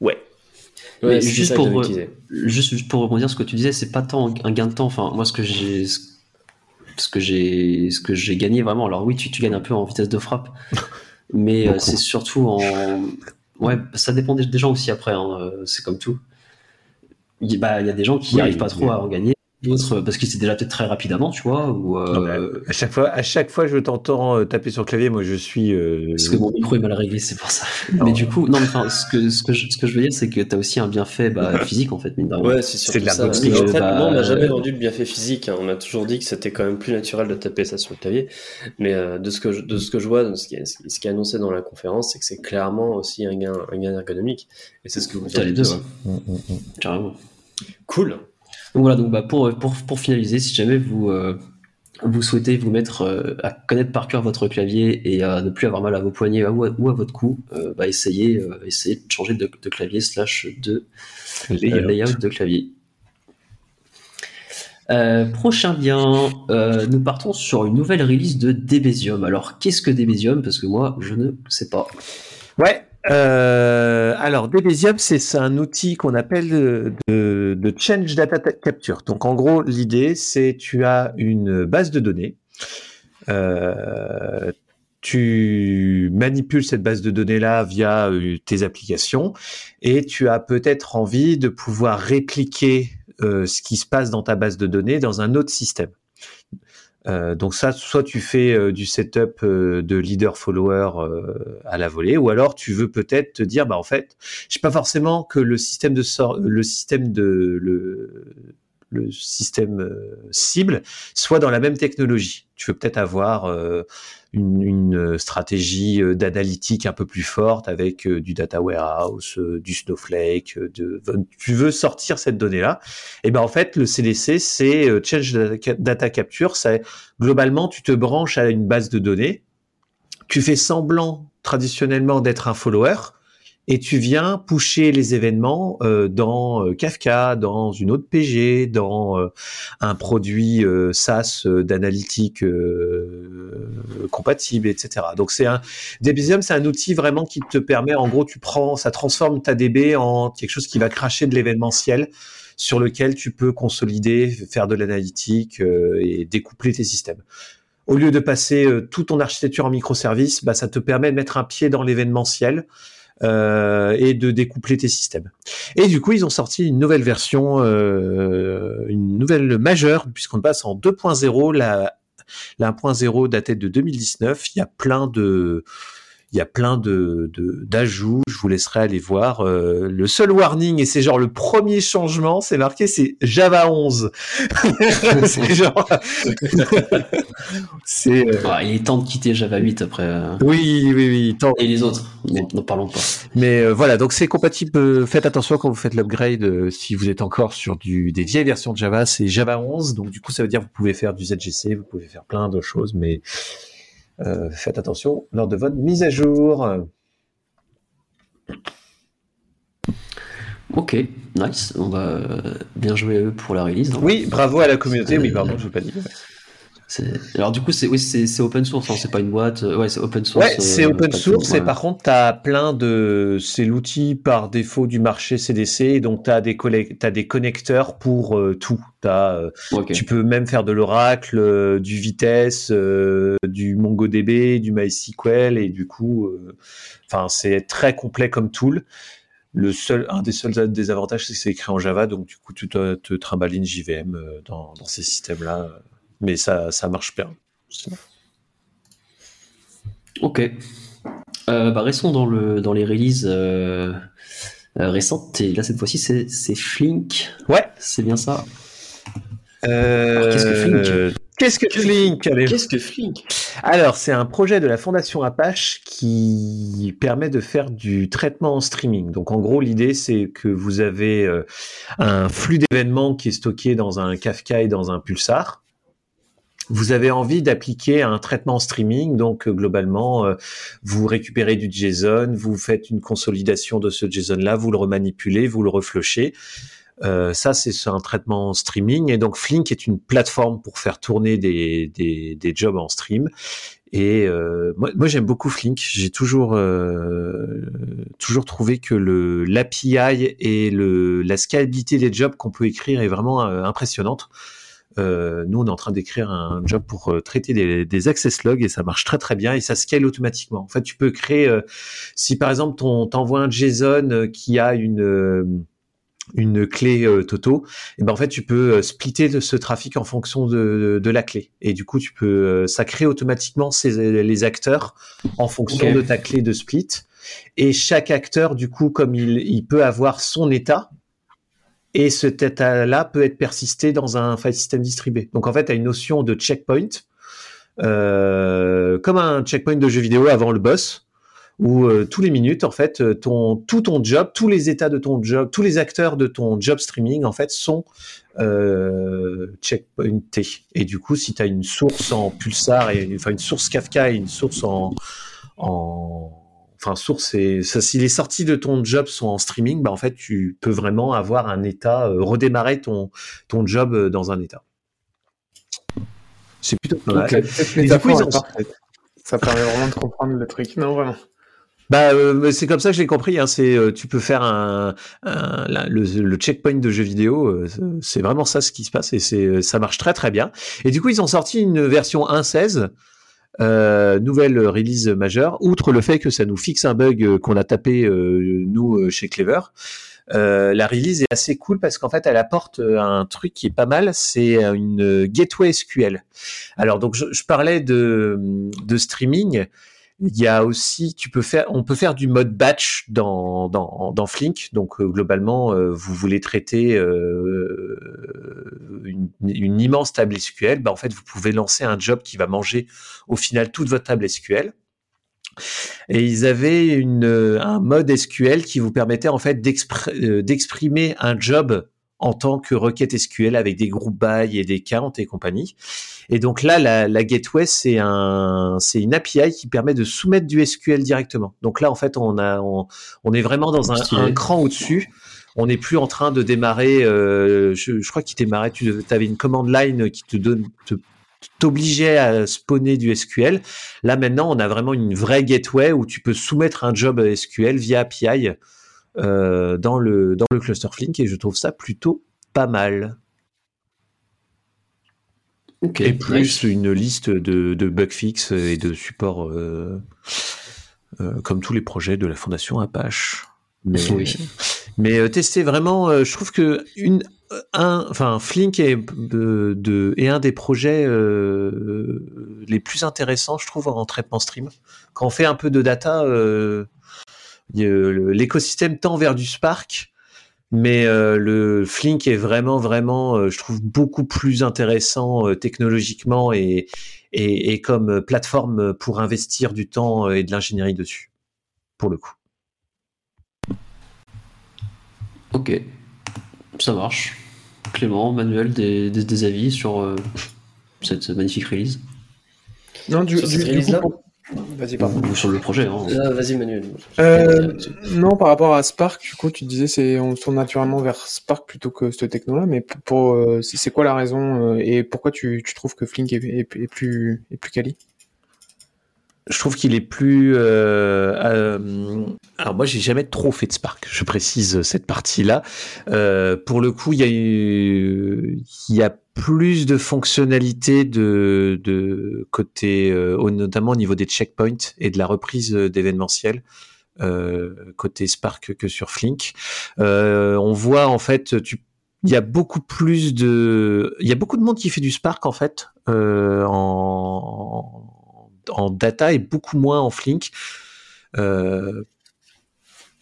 Ouais. Juste pour, utilisé. Juste, juste pour rebondir sur ce que tu disais, c'est pas tant un gain de temps. Enfin, moi, ce que j'ai, ce que j'ai, ce que j'ai gagné vraiment. Alors oui, tu, tu gagnes un peu en vitesse de frappe, mais euh, c'est surtout en, ouais, ça dépend des, gens aussi après. hein, euh, c'est comme tout. Il, bah, il y a des gens qui Oui, arrivent pas trop à en gagner, d'autres parce qu'ils étaient déjà peut-être très rapide avant, tu vois, ou euh, à chaque fois, à chaque fois, je t'entends euh, taper sur le clavier. Moi, je suis. euh, parce que mon micro est mal réglé, c'est pour ça. Mais du coup, non, mais enfin, ce que, ce que je, ce que je veux dire, c'est que tu as aussi un bienfait bah, [laughs] physique en fait, mine de rien. Ouais, c'est surtout de la ça. en Euh, fait, bah, on m'a jamais vendu le bienfait physique. hein. On m'a toujours dit que c'était quand même plus naturel de taper ça sur le clavier. Mais euh, de ce que je, de ce que je vois, de ce qui est, ce qui est annoncé dans la conférence, c'est que c'est clairement aussi un gain, un gain ergonomique. Et c'est ce que vous T'as les deux, ouais. mm, mm, mm. carrément. Cool. Donc voilà, donc bah, pour, pour, pour finaliser, si jamais vous, euh, vous souhaitez vous mettre euh, à connaître par cœur votre clavier et à ne plus avoir mal à vos poignets ou à, ou à votre cou, euh, bah, essayez, euh, essayez de changer de, de clavier slash de euh, Layout. layout de clavier. Euh, prochain lien, euh, nous partons sur une nouvelle release de Debezium. Alors, qu'est-ce que Debezium Parce que moi, je ne sais pas. Ouais. Euh, alors, Debezium, c'est un outil qu'on appelle de, Change Data Capture. Donc, en gros, l'idée, c'est tu as une base de données. Euh, tu manipules cette base de données-là via euh, tes applications et tu as peut-être envie de pouvoir répliquer ce qui se passe dans ta base de données dans un autre système. Euh, donc ça, soit tu fais euh, du setup euh, de leader-follower à la volée, ou alors tu veux peut-être te dire, bah en fait, je sais pas forcément que le système de sort, le système de le, le système euh, cible soit dans la même technologie. Tu veux peut-être avoir euh, une, une stratégie euh, d'analytique un peu plus forte avec du data warehouse, du Snowflake. De, tu veux sortir cette donnée-là. Et ben en fait, le CDC, c'est Change Data- Capture. C'est globalement, tu te branches à une base de données. Tu fais semblant traditionnellement d'être un follower et tu viens pusher les événements euh, dans euh, Kafka, dans une autre PG, dans euh, un produit euh, SaaS euh, d'analytique compatible, etc. Donc c'est un c'est un outil vraiment qui te permet, en gros, tu prends, ça transforme ta DB en quelque chose qui va cracher de l'événementiel sur lequel tu peux consolider, faire de l'analytique et découpler tes systèmes. Au lieu de passer euh, toute ton architecture en microservices, bah, ça te permet de mettre un pied dans l'événementiel euh, et de découpler tes systèmes. Et du coup, ils ont sorti une nouvelle version, euh, une nouvelle majeure, puisqu'on passe en 2.0. La, la 1.0 datait de 2019. Il y a plein de il y a plein de de- d'ajouts. Je vous laisserai aller voir. Euh, le seul warning et c'est genre le premier changement, c'est marqué, c'est Java 11. [laughs] c'est genre, [laughs] c'est euh, Ah, il est temps de quitter Java 8 après. euh, oui, oui, oui. tant- Et les autres, n'en parlons pas. Mais euh, voilà, donc c'est compatible. euh, faites attention quand vous faites l'upgrade. si vous êtes encore sur du, des vieilles versions de Java, c'est Java 11. Donc du coup, ça veut dire que vous pouvez faire du ZGC, vous pouvez faire plein de choses, mais euh, faites attention lors de votre mise à jour. Ok, nice. On va euh, bien jouer à eux pour la release. hein. Oui, bravo à la communauté. Oui, pardon, je l'ai pas dit. Alors du coup, c'est oui, c'est open source, hein, c'est pas une boîte. euh, Ouais, c'est open source. Ouais, c'est euh, open source et par contre, tu as plein de... C'est l'outil par défaut du marché CDC, et donc tu as, des t'as des connecteurs pour euh, tout. T'as, euh, Ok. Tu peux même faire de l'Oracle, du Vitesse, du MongoDB, du MySQL et du coup, enfin c'est très complet comme tool. Le seul, un des seuls désavantages, c'est que c'est écrit en Java, donc du coup tu te, te trimbales une JVM dans, dans ces systèmes-là, mais ça, ça marche bien. Ok. Euh, bah, restons dans, le, dans les releases euh, euh, récentes. Et là, cette fois-ci, c'est Flink. Ouais. C'est bien ça. Euh, qu'est-ce que Flink Qu'est-ce que Flink Qu'est-ce que Flink Alors, c'est un projet de la Fondation Apache qui permet de faire du traitement en streaming. Donc, en gros, l'idée, c'est que vous avez un flux d'événements qui est stocké dans un Kafka et dans un Pulsar. Vous avez envie d'appliquer un traitement en streaming, donc euh, globalement, euh, vous récupérez du JSON, vous faites une consolidation de ce JSON-là, vous le remanipulez, vous le reflushez. Euh, ça, c'est un traitement en streaming. Et donc, Flink est une plateforme pour faire tourner des, des, des jobs en stream. Et euh, moi, moi j'aime beaucoup Flink. J'ai toujours, euh, toujours trouvé que le l'API et le, la scalabilité des jobs qu'on peut écrire est vraiment euh, impressionnante. Euh, nous, on est en train d'écrire un job pour euh, traiter des, des access logs et ça marche très très bien et ça scale automatiquement. En fait, tu peux créer, euh, si par exemple, ton t'envoies un JSON euh, qui a une euh, une clé euh, Toto, et ben en fait tu peux euh, splitter de ce trafic en fonction de, de la clé. Et du coup tu peux, euh, ça crée automatiquement ces, les acteurs en fonction de ta clé de split. Et chaque acteur du coup comme il, il peut avoir son état. Et cet état-là peut être persisté dans un file system distribué. Donc en fait, tu as une notion de checkpoint, euh, comme un checkpoint de jeu vidéo avant le boss, où euh, tous les minutes, en fait, euh, ton, tout ton job, tous les états de ton job, tous les acteurs de ton job streaming, en fait, sont euh, checkpointé. Et du coup, si tu as une source en pulsar et enfin une source Kafka et une source en, en enfin source et ça, si les sorties de ton job sont en streaming, bah en fait tu peux vraiment avoir un état, euh, redémarrer ton ton job euh, dans un état. C'est plutôt pas mal. Ok, cette Et du coup, métaphore ils est ont- parfaite. Ça permet vraiment de comprendre le truc. Non, vraiment? Bah, euh, c'est comme ça que j'ai compris. Hein, c'est, euh, tu peux faire un, un- la- le, le checkpoint de jeux vidéo. euh, c'est vraiment ça ce qui se passe et c'est, ça marche très très bien. Et du coup, ils ont sorti une version 1.16, euh, nouvelle release majeure. Outre le fait que ça nous fixe un bug euh, qu'on a tapé euh, nous euh, chez Clever. la release est assez cool parce qu'en fait, elle apporte un truc qui est pas mal, c'est une gateway SQL. Alors donc, je, parlais de streaming. Il y a aussi, tu peux faire, on peut faire du mode batch dans dans, dans Flink. Donc euh, globalement, euh, vous voulez traiter euh, une, une immense table SQL, bah en fait vous pouvez lancer un job qui va manger au final toute votre table SQL. Et ils avaient une, un mode SQL qui vous permettait en fait euh, d'exprimer un job en tant que requête SQL avec des groupes by et des counts et compagnie. Et donc là, la, la gateway, c'est un, c'est une API qui permet de soumettre du SQL directement. Donc là, en fait, on a, on, on est vraiment dans un, cran au-dessus. On n'est plus en train de démarrer. euh, je, je crois qu'il démarrait. Tu avais une command line qui te donne, te- t'obligeait à spawner du SQL. Là maintenant, on a vraiment une vraie gateway où tu peux soumettre un job SQL via API euh, dans le dans le cluster Flink et je trouve ça plutôt pas mal. Et plus nice. une liste de, de bug fix et de support euh, euh, comme tous les projets de la fondation Apache. Mais, Oui. mais euh, tester vraiment, euh, je trouve que une, un, enfin Flink est, de, de- est un des projets les plus intéressants, je trouve, en traitement stream. Quand on fait un peu de data, l'écosystème tend vers du Spark, mais euh, le Flink est vraiment, vraiment, euh, je trouve, beaucoup plus intéressant euh, technologiquement et, et, et comme plateforme pour investir du temps et de l'ingénierie dessus, pour le coup. Ok. Ça marche. Clément, Manuel, des, des, des avis sur euh, cette magnifique release? Non, du, Sur du, cette du release-là? coup, pour- Vas-y, pardon. Ou sur le projet. Hein. Ah, Vas-y, Manuel. Euh, non, par rapport à Spark, du coup, tu disais c'est on se tourne naturellement vers Spark plutôt que cette techno-là, mais pour, pour, euh, c'est quoi la raison euh, et pourquoi tu, tu trouves que Flink est, est, est plus est plus quali? Je trouve qu'il est plus. euh, euh, alors moi, j'ai jamais trop fait de Spark. Je précise cette partie-là. Euh, pour le coup, il y a eu- il y a plus de fonctionnalités de, côté, euh, notamment au niveau des checkpoints et de la reprise d'événementiel. Euh, côté Spark que sur Flink. Euh, on voit en fait, il y a beaucoup plus de, il y a beaucoup de monde qui fait du Spark en fait euh, en, data et beaucoup moins en Flink. Euh,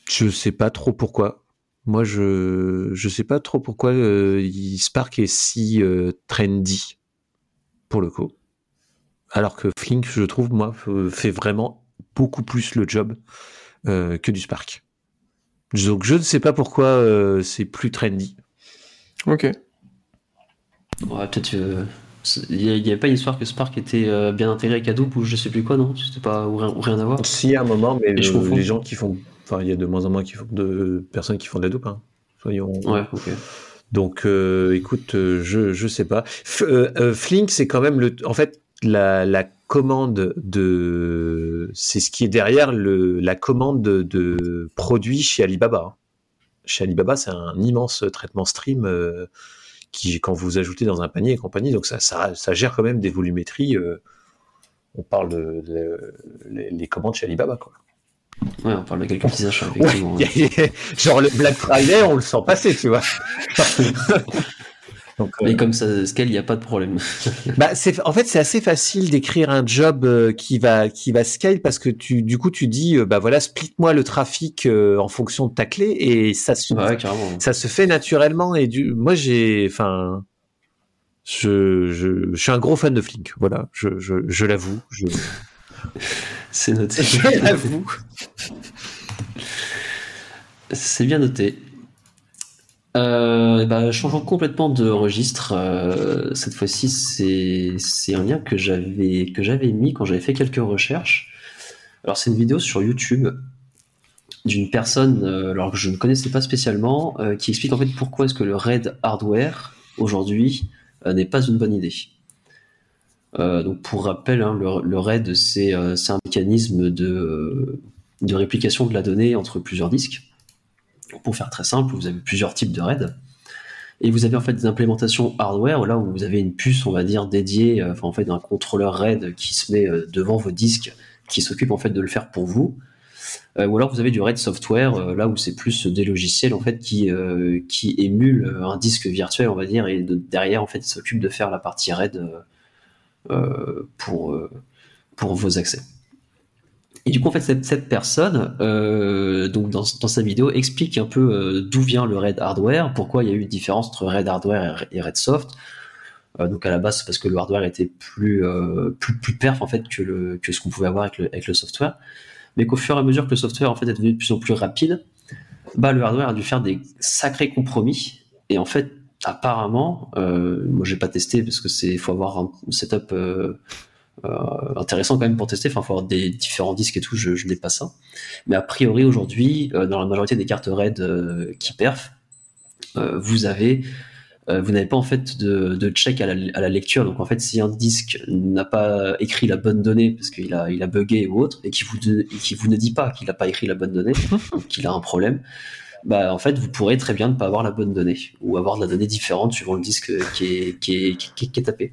je sais pas trop pourquoi. Moi, je je sais pas trop pourquoi euh, Spark est si euh, trendy pour le coup. Alors que Flink, je trouve, moi, fait vraiment beaucoup plus le job euh, que du Spark. Donc, je ne sais pas pourquoi euh, c'est plus trendy. Ok. Ouais, peut-être. euh, Il n'y avait pas une histoire que Spark était euh, bien intégré avec Hadoop ou je sais plus quoi, non? C'était pas ou rien, ou rien à voir? Si, à un moment, mais le- les gens qui font. Enfin, il y a de moins en moins qui font de personnes qui font de la dope. Hein. Soyons. Ouais, ok. Donc, euh, écoute, euh, je je sais pas. F- euh, Flink, c'est quand même le. En fait, la, la commande de. C'est ce qui est derrière le la commande de, de produits chez Alibaba. hein. Chez Alibaba, c'est un immense traitement stream euh, qui, quand vous ajoutez dans un panier et compagnie, donc ça ça, ça gère quand même des volumétries. on parle de, de- les commandes chez Alibaba, quoi. Ouais, on parle de quelques petits achats, effectivement. Ouais, [laughs] genre le Black Friday, on le sent passer, tu vois. [laughs] Donc, euh, Mais comme ça scale, il n'y a pas de problème. [laughs] bah, c'est, en fait, c'est assez facile d'écrire un job euh, qui va, qui va scale parce que tu, du coup, tu dis, euh, bah voilà, split-moi le trafic en fonction de ta clé et ça se, ouais, ça se fait naturellement. Et du, moi, j'ai, enfin, je, je, je suis un gros fan de Flink. Voilà, je, je, je l'avoue. Je, [laughs] C'est noté. C'est bien noté. Euh, bah, changeons complètement de registre. euh, cette fois-ci, c'est un lien que j'avais que j'avais mis quand j'avais fait quelques recherches. Alors, c'est une vidéo sur YouTube d'une personne, euh, alors que je ne connaissais pas spécialement, qui explique en fait pourquoi est-ce que le RAID hardware aujourd'hui n'est pas une bonne idée. Euh, donc, pour rappel, hein, le, RAID c'est euh, un mécanisme de euh, de réplication de la donnée entre plusieurs disques. Pour faire très simple, vous avez plusieurs types de RAID. Et vous avez en fait des implémentations hardware, là où vous avez une puce, on va dire, dédiée, en fait un contrôleur RAID qui se met devant vos disques, qui s'occupe en fait de le faire pour vous. Ou alors vous avez du RAID software, là où c'est plus des logiciels en fait qui, euh, émulent un disque virtuel, on va dire, et de- derrière en fait ils s'occupent de faire la partie RAID pour, euh, pour vos accès. Et du coup, en fait, cette, cette personne, euh, donc dans, dans sa vidéo, explique un peu euh, d'où vient le RAID hardware, pourquoi il y a eu une différence entre RAID hardware et, et RAID soft. Euh, donc à la base, c'est parce que le hardware était plus euh, plus plus perf en fait que le que ce qu'on pouvait avoir avec le avec le software, mais qu'au fur et à mesure que le software en fait est devenu de plus en plus rapide, bah le hardware a dû faire des sacrés compromis. Et en fait, apparemment, euh, moi j'ai pas testé parce que c'est faut avoir un setup euh, euh, intéressant quand même pour tester. Enfin, faut avoir des différents disques et tout. Je, je n'ai pas ça. Mais a priori aujourd'hui, euh, dans la majorité des cartes RAID qui perf, vous avez, vous n'avez pas en fait de, de check à la, à la lecture. Donc en fait, si un disque n'a pas écrit la bonne donnée parce qu'il a, il a bugué ou autre, et qui vous, de- et qui vous ne dit pas qu'il n'a pas écrit la bonne donnée, [laughs] qu'il a un problème. Bah, en fait, vous pourrez très bien ne pas avoir la bonne donnée ou avoir de la donnée différente suivant le disque qui est, tapé.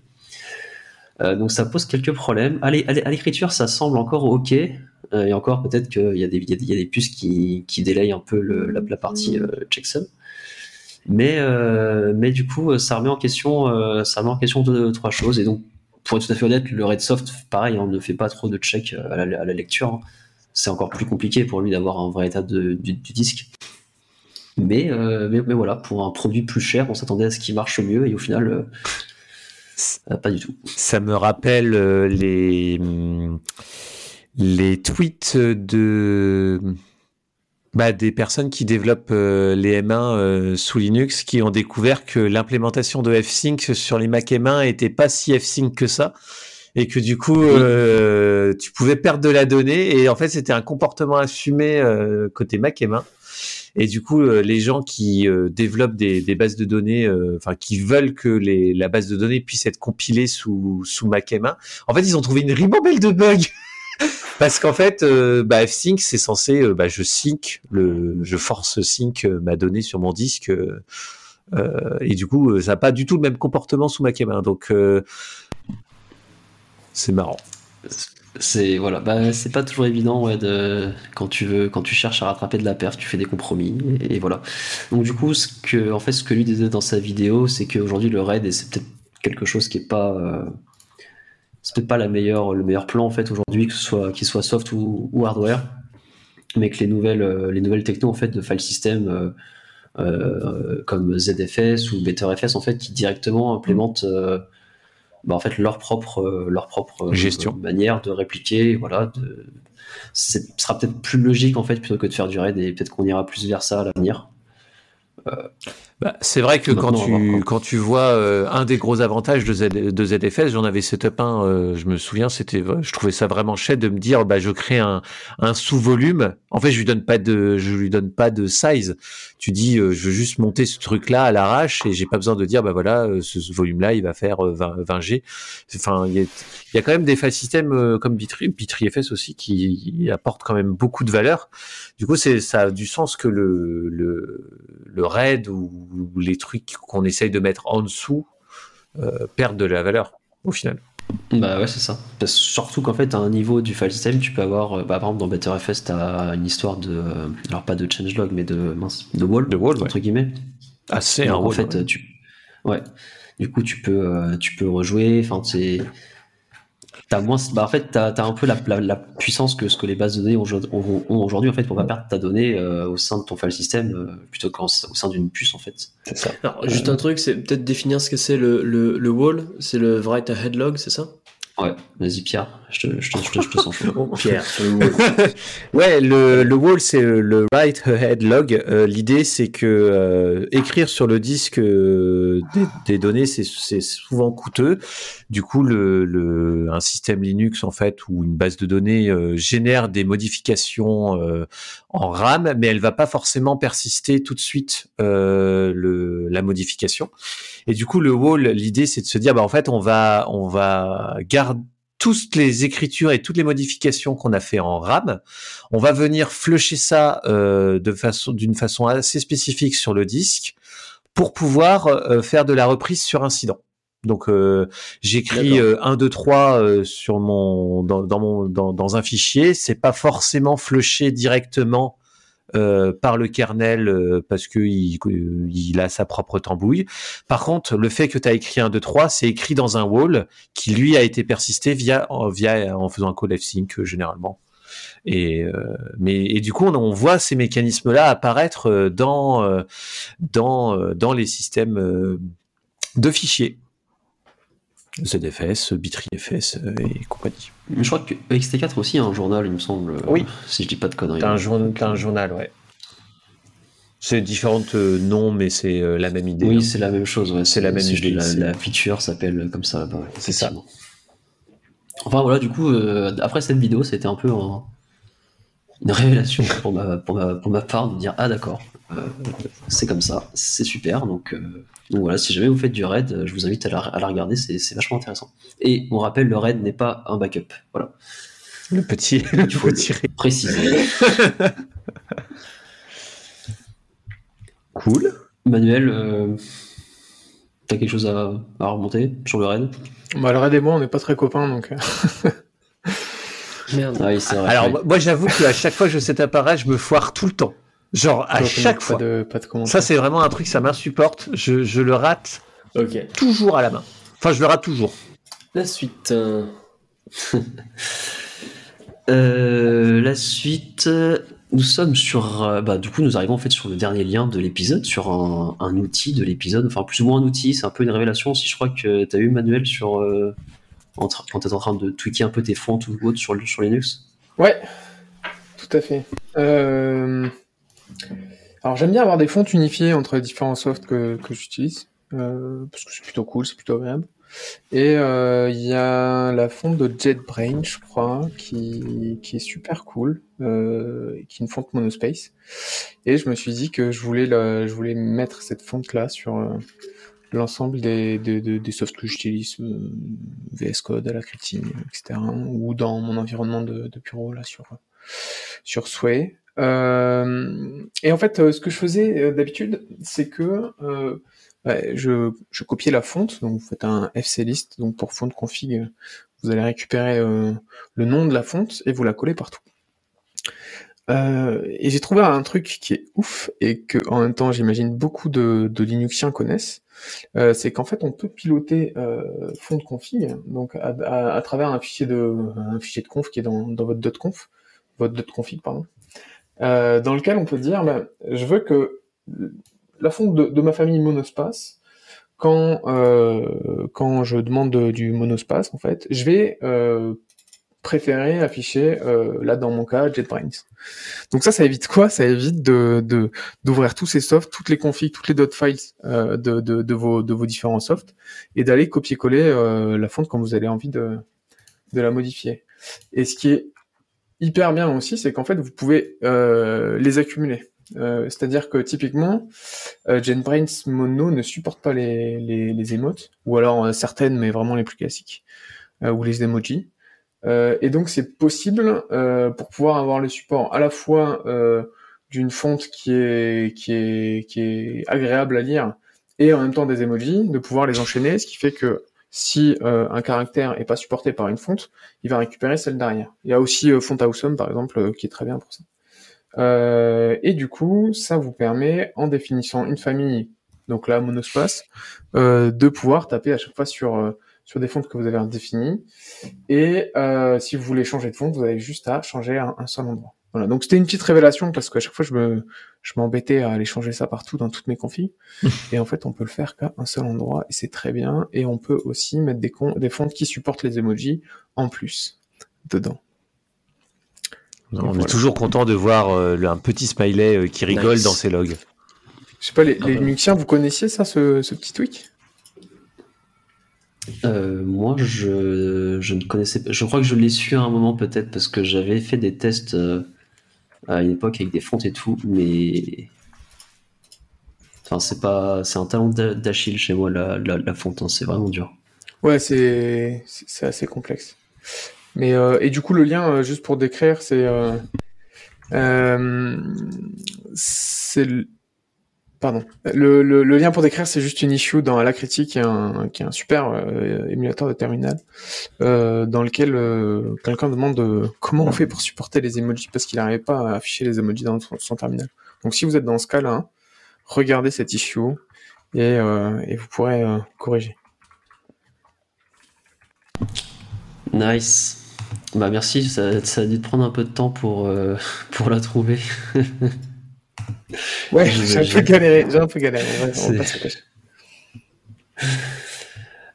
Euh, donc ça pose quelques problèmes. À l'é- à l'é- à l'écriture, ça semble encore ok. Euh, et encore, peut-être qu'il y, a des- puces qui, qui délayent un peu la, partie checksum. Mais, euh, mais du coup, ça remet en question, ça remet en question deux, trois choses. Et donc, pour être tout à fait honnête, le Redsoft, pareil, on ne fait pas trop de check à la, lecture. hein. C'est encore plus compliqué pour lui d'avoir un vrai état du disque. Mais, euh, mais, mais voilà, pour un produit plus cher, on s'attendait à ce qu'il marche mieux. Et au final, euh, euh, pas du tout. Ça me rappelle euh, les, hum, les tweets de bah, des personnes qui développent les M1 euh, sous Linux qui ont découvert que l'implémentation de F-Sync sur les Mac M1 était pas si F-Sync que ça et que du coup euh, tu pouvais perdre de la donnée et en fait c'était un comportement assumé euh, côté Mac M1 et du coup euh, les gens qui euh, développent des, des bases de données euh, enfin qui veulent que les, la base de données puisse être compilée sous sous Mac M1 en fait ils ont trouvé une ribambelle de bugs [laughs] parce qu'en fait, euh, bah, F-Sync, c'est censé, bah, je sync, le, je force sync ma donnée sur mon disque, et du coup, ça n'a pas du tout le même comportement sous Mac M1, donc c'est marrant. C'est voilà, bah, c'est pas toujours évident ouais, de, quand tu veux, quand tu cherches à rattraper de la perf, tu fais des compromis et, voilà. Donc du coup, ce que en fait, ce que lui disait dans sa vidéo, c'est qu'aujourd'hui le RAID, c'est peut-être quelque chose qui est pas, euh, c'est peut-être pas la meilleure, le meilleur plan en fait aujourd'hui, que ce soit qu'il soit soft ou, hardware, mais que les nouvelles, euh, les nouvelles techno en fait de file system euh, euh, comme ZFS ou BetterFS en fait qui directement implémentent bah, en fait leur propre euh, leur propre euh, Gestion. manière de répliquer voilà de ce sera peut-être plus logique en fait plutôt que de faire du raid et peut-être qu'on ira plus vers ça à l'avenir Bah, c'est vrai que quand tu, voir. quand tu vois euh, un des gros avantages de, Z, de ZFS, j'en avais setup 1, euh, je me souviens, c'était, je trouvais ça vraiment chouette de me dire, bah, je crée un, un sous-volume. En fait, je lui donne pas de, je lui donne pas de size. Tu dis, euh, je veux juste monter ce truc-là à l'arrache et j'ai pas besoin de dire, bah voilà, euh, ce, volume-là, il va faire euh, 20, 20 G. Enfin, il y a, quand même des file systèmes euh, comme Bitri, BitriFS aussi qui apportent quand même beaucoup de valeur. Du coup, c'est, ça a du sens que le, le, le RAID ou, les trucs qu'on essaye de mettre en dessous euh, perdent de la valeur au final. Bah ouais, c'est ça. Parce, surtout qu'en fait, à un niveau du file system, tu peux avoir, euh, bah, par exemple, dans BetterFS, tu as une histoire de, euh, alors pas de changelog, mais de, mince, de wall, De wall, ouais. entre guillemets. Ah, c'est un Donc, en fait, ouais. tu, ouais. Du coup, tu peux, euh, tu peux rejouer. Enfin, c'est, t'as moins, bah, en fait, t'as, as un peu la, la, la puissance que ce que les bases de données ont, ont- ont aujourd'hui, en fait, pour pas perdre ta donnée euh, au sein de ton file system, euh, plutôt qu'au sein d'une puce, en fait. C'est ça. Alors, juste un truc, c'est peut-être définir ce que c'est le, le, le wall, c'est le write ahead log, c'est ça? Ouais, vas-y Pierre, je te, je te, je te, je te sens chaud. [laughs] Oh, Pierre, le wall. [laughs] Ouais, le, le wall, c'est le write ahead log. Euh, L'idée, c'est que euh, écrire sur le disque euh, des, des données, c'est c'est souvent coûteux. Du coup, le, le, un système Linux, en fait, ou une base de données euh, génère des modifications euh, en RAM, mais elle va pas forcément persister tout de suite euh, le, la modification. Et du coup, le wall, l'idée, c'est de se dire, bah, en fait, on va, on va garder toutes les écritures et toutes les modifications qu'on a fait en RAM, on va venir flusher ça euh, de façon d'une façon assez spécifique sur le disque pour pouvoir euh, faire de la reprise sur incident. Donc euh, j'écris euh, 1 2 3 euh, sur mon dans, dans mon dans, dans un fichier, c'est pas forcément flushé directement euh, par le kernel euh, parce que il, a sa propre tambouille. Par contre, le fait que tu as écrit 1 2 3, c'est écrit dans un wall qui lui a été persisté via en- via en faisant un call fsync euh, généralement. Et mais et du coup on, on voit ces mécanismes là apparaître dans dans dans les systèmes de fichiers. ZFS, BitryFS euh, et compagnie. Mais je crois que XT4 aussi a un journal, il me semble. euh, Oui. Si je dis pas de conneries. T'as un, jour- t'as un journal, ouais. C'est différentes euh, noms, mais c'est euh, la même idée. Oui, hein. c'est la même chose. Ouais. C'est la même idée, La, feature s'appelle comme ça ouais, C'est ça. Enfin voilà, du coup, euh, après cette vidéo, c'était un peu un- une révélation pour ma, pour, ma, pour ma part de dire Ah d'accord, euh, c'est comme ça, c'est super. Donc, euh, donc voilà, si jamais vous faites du raid, je vous invite à la, à la regarder, c'est vachement intéressant. Et on rappelle, le raid n'est pas un backup. Voilà, Le petit, [laughs] le il faut petit. le préciser. [laughs] Cool. Manuel, euh, t'as quelque chose à, à remonter sur le raid? Bah, le Red et moi, on n'est pas très copains, donc. [laughs] Merde. Ah oui, c'est vrai. Alors moi- j'avoue qu'à chaque fois que je cet appareil, je me foire tout le temps. Genre à donc, chaque pas fois. De, pas de. Ça c'est vraiment un truc, ça m'insupporte. Je, je le rate toujours à la main. Enfin, je le rate toujours. La suite. euh, [laughs] Euh, la suite, nous sommes sur. euh, bah, du coup, nous arrivons en fait sur le dernier lien de l'épisode, sur un, un outil de l'épisode, enfin plus ou moins un outil, c'est un peu une révélation aussi. Je crois que tu as eu Manuel sur. euh, quand tu es en train de tweaker un peu tes fonts ou autre sur, sur Linux? Ouais, tout à fait. Euh, Alors j'aime bien avoir des fontes unifiées entre les différents softs que, que j'utilise, euh, parce que c'est plutôt cool, c'est plutôt agréable. Et euh, il y a la fonte de JetBrains, je crois, qui, qui est super cool, qui est une fonte monospace. Et je me suis dit que je voulais, la- je voulais mettre cette fonte-là sur l'ensemble des, des, softs que j'utilise, euh, VS Code, Alacrity, etc. Ou dans mon environnement de, bureau, là, sur, sur Sway. Euh, et en fait, euh, ce que je faisais d'habitude, c'est que je, je copiais la fonte, donc vous faites un FC list, donc pour fonte config, vous allez récupérer le nom de la fonte et vous la collez partout. Euh, et j'ai trouvé un truc qui est ouf et que en même temps j'imagine beaucoup de, de Linuxiens connaissent, euh, c'est qu'en fait on peut piloter euh, fonte config donc à, à- à travers un fichier de un fichier de conf qui est dans, dans votre .conf, votre .config pardon, euh, dans lequel on peut dire bah, je veux que la fonte de, de ma famille monospace quand euh, quand je demande du monospace en fait je vais préférer afficher euh, là dans mon cas JetBrains. Donc ça, ça évite quoi? Ça évite de d'ouvrir tous ces softs, toutes les configs, toutes les .files euh, de, de, vos de vos différents softs et d'aller copier-coller euh, la fonte quand vous avez envie de de la modifier. Et ce qui est hyper bien aussi, c'est qu'en fait vous pouvez les accumuler. C'est-à-dire que typiquement, JetBrains Mono ne supporte pas les les, ou alors certaines, mais vraiment les plus classiques, ou les emojis. Euh, et donc c'est possible euh, pour pouvoir avoir le support à la fois euh, d'une fonte qui est qui est qui est agréable à lire et en même temps des emojis, de pouvoir les enchaîner, ce qui fait que si euh, un caractère est pas supporté par une fonte, il va récupérer celle derrière. Il y a aussi euh, Font Awesome par exemple qui est très bien pour ça. Euh, et du coup, ça vous permet en définissant une famille, donc là monospace, euh, de pouvoir taper à chaque fois sur euh, sur des fontes que vous avez définies et euh, si vous voulez changer de fonte, vous avez juste à changer un, un seul endroit. Voilà, donc c'était une petite révélation parce qu'à chaque fois je me je m'embêtais à aller changer ça partout dans toutes mes config [laughs] et en fait on peut le faire qu'à un seul endroit et c'est très bien et on peut aussi mettre des con- des fonds qui supportent les emojis en plus dedans. On voilà. est toujours content de voir euh, le- un petit smiley euh, qui rigole Nice. dans ses logs. Je sais pas les, Ah les bah. Linuxiens, vous connaissiez ça ce, ce petit tweak? Euh, moi, je, je ne connaissais pas. Je crois que je l'ai su à un moment peut-être parce que j'avais fait des tests euh, à une époque avec des fontes et tout, mais enfin c'est pas, c'est un talent d'a- d'Achille chez moi la, la, la fonte, hein, c'est vraiment dur. Ouais, c'est c'est assez complexe. Mais euh, et du coup le lien juste pour décrire c'est c'est pardon le, lien pour décrire c'est juste une issue dans la critique qui est un super euh, émulateur de terminal euh, dans lequel euh, quelqu'un demande comment on fait pour supporter les emojis parce qu'il n'arrivait pas à afficher les emojis dans son, terminal. Donc si vous êtes dans ce cas-là, regardez cette issue et, vous pourrez corriger. Nice. Bah merci, ça, a dû prendre un peu de temps pour [laughs] la trouver. [laughs] Ouais, j'ai un peu galéré, j'ai un peu galéré. le.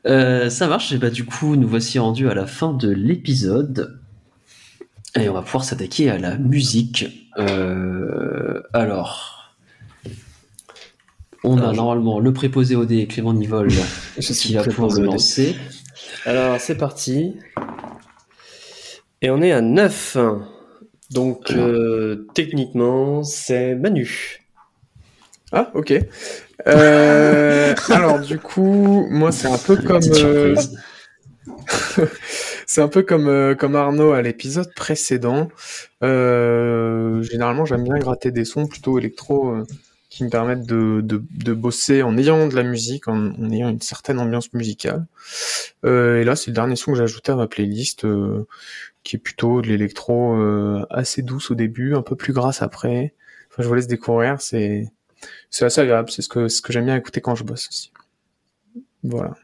Euh, ça marche, et bah du coup nous voici rendus à la fin de l'épisode. Et on va pouvoir s'attaquer à la musique. Euh, alors, on a Alors, normalement le préposé au dé Clément Nivol [laughs] qui va pouvoir dé. lancer. Alors, c'est parti. Et on est à 9. Donc, euh, techniquement, c'est Manu. Ah, ok. Euh, alors, du coup, moi, c'est un peu comme, euh, [laughs] c'est un peu comme, euh, comme Arnaud à l'épisode précédent. Euh, généralement, j'aime bien gratter des sons plutôt électro euh, qui me permettent de, de, de bosser en ayant de la musique, en, en ayant une certaine ambiance musicale. Euh, et là, c'est le dernier son que j'ai ajouté à ma playlist, euh, qui est plutôt de l'électro euh, assez douce au début, un peu plus grasse après. Enfin, je vous laisse découvrir, c'est c'est assez agréable, c'est ce que, ce que j'aime bien écouter quand je bosse aussi. Voilà.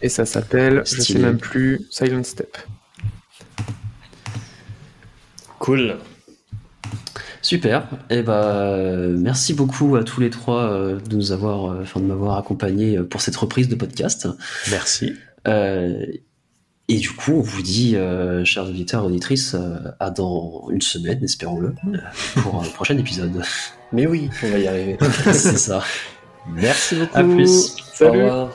Et ça s'appelle, je sais même plus, Silent Step. Cool. Super. Et bah merci beaucoup à tous les trois euh, de nous avoir, euh, enfin de m'avoir accompagné euh, pour cette reprise de podcast. Merci. Euh, et du coup, on vous dit, euh, chers auditeurs et auditrices, euh, à dans une semaine, espérons-le, pour un prochain épisode. Mais oui, on va y arriver. [laughs] C'est ça. Merci beaucoup. À plus. Au Salut revoir.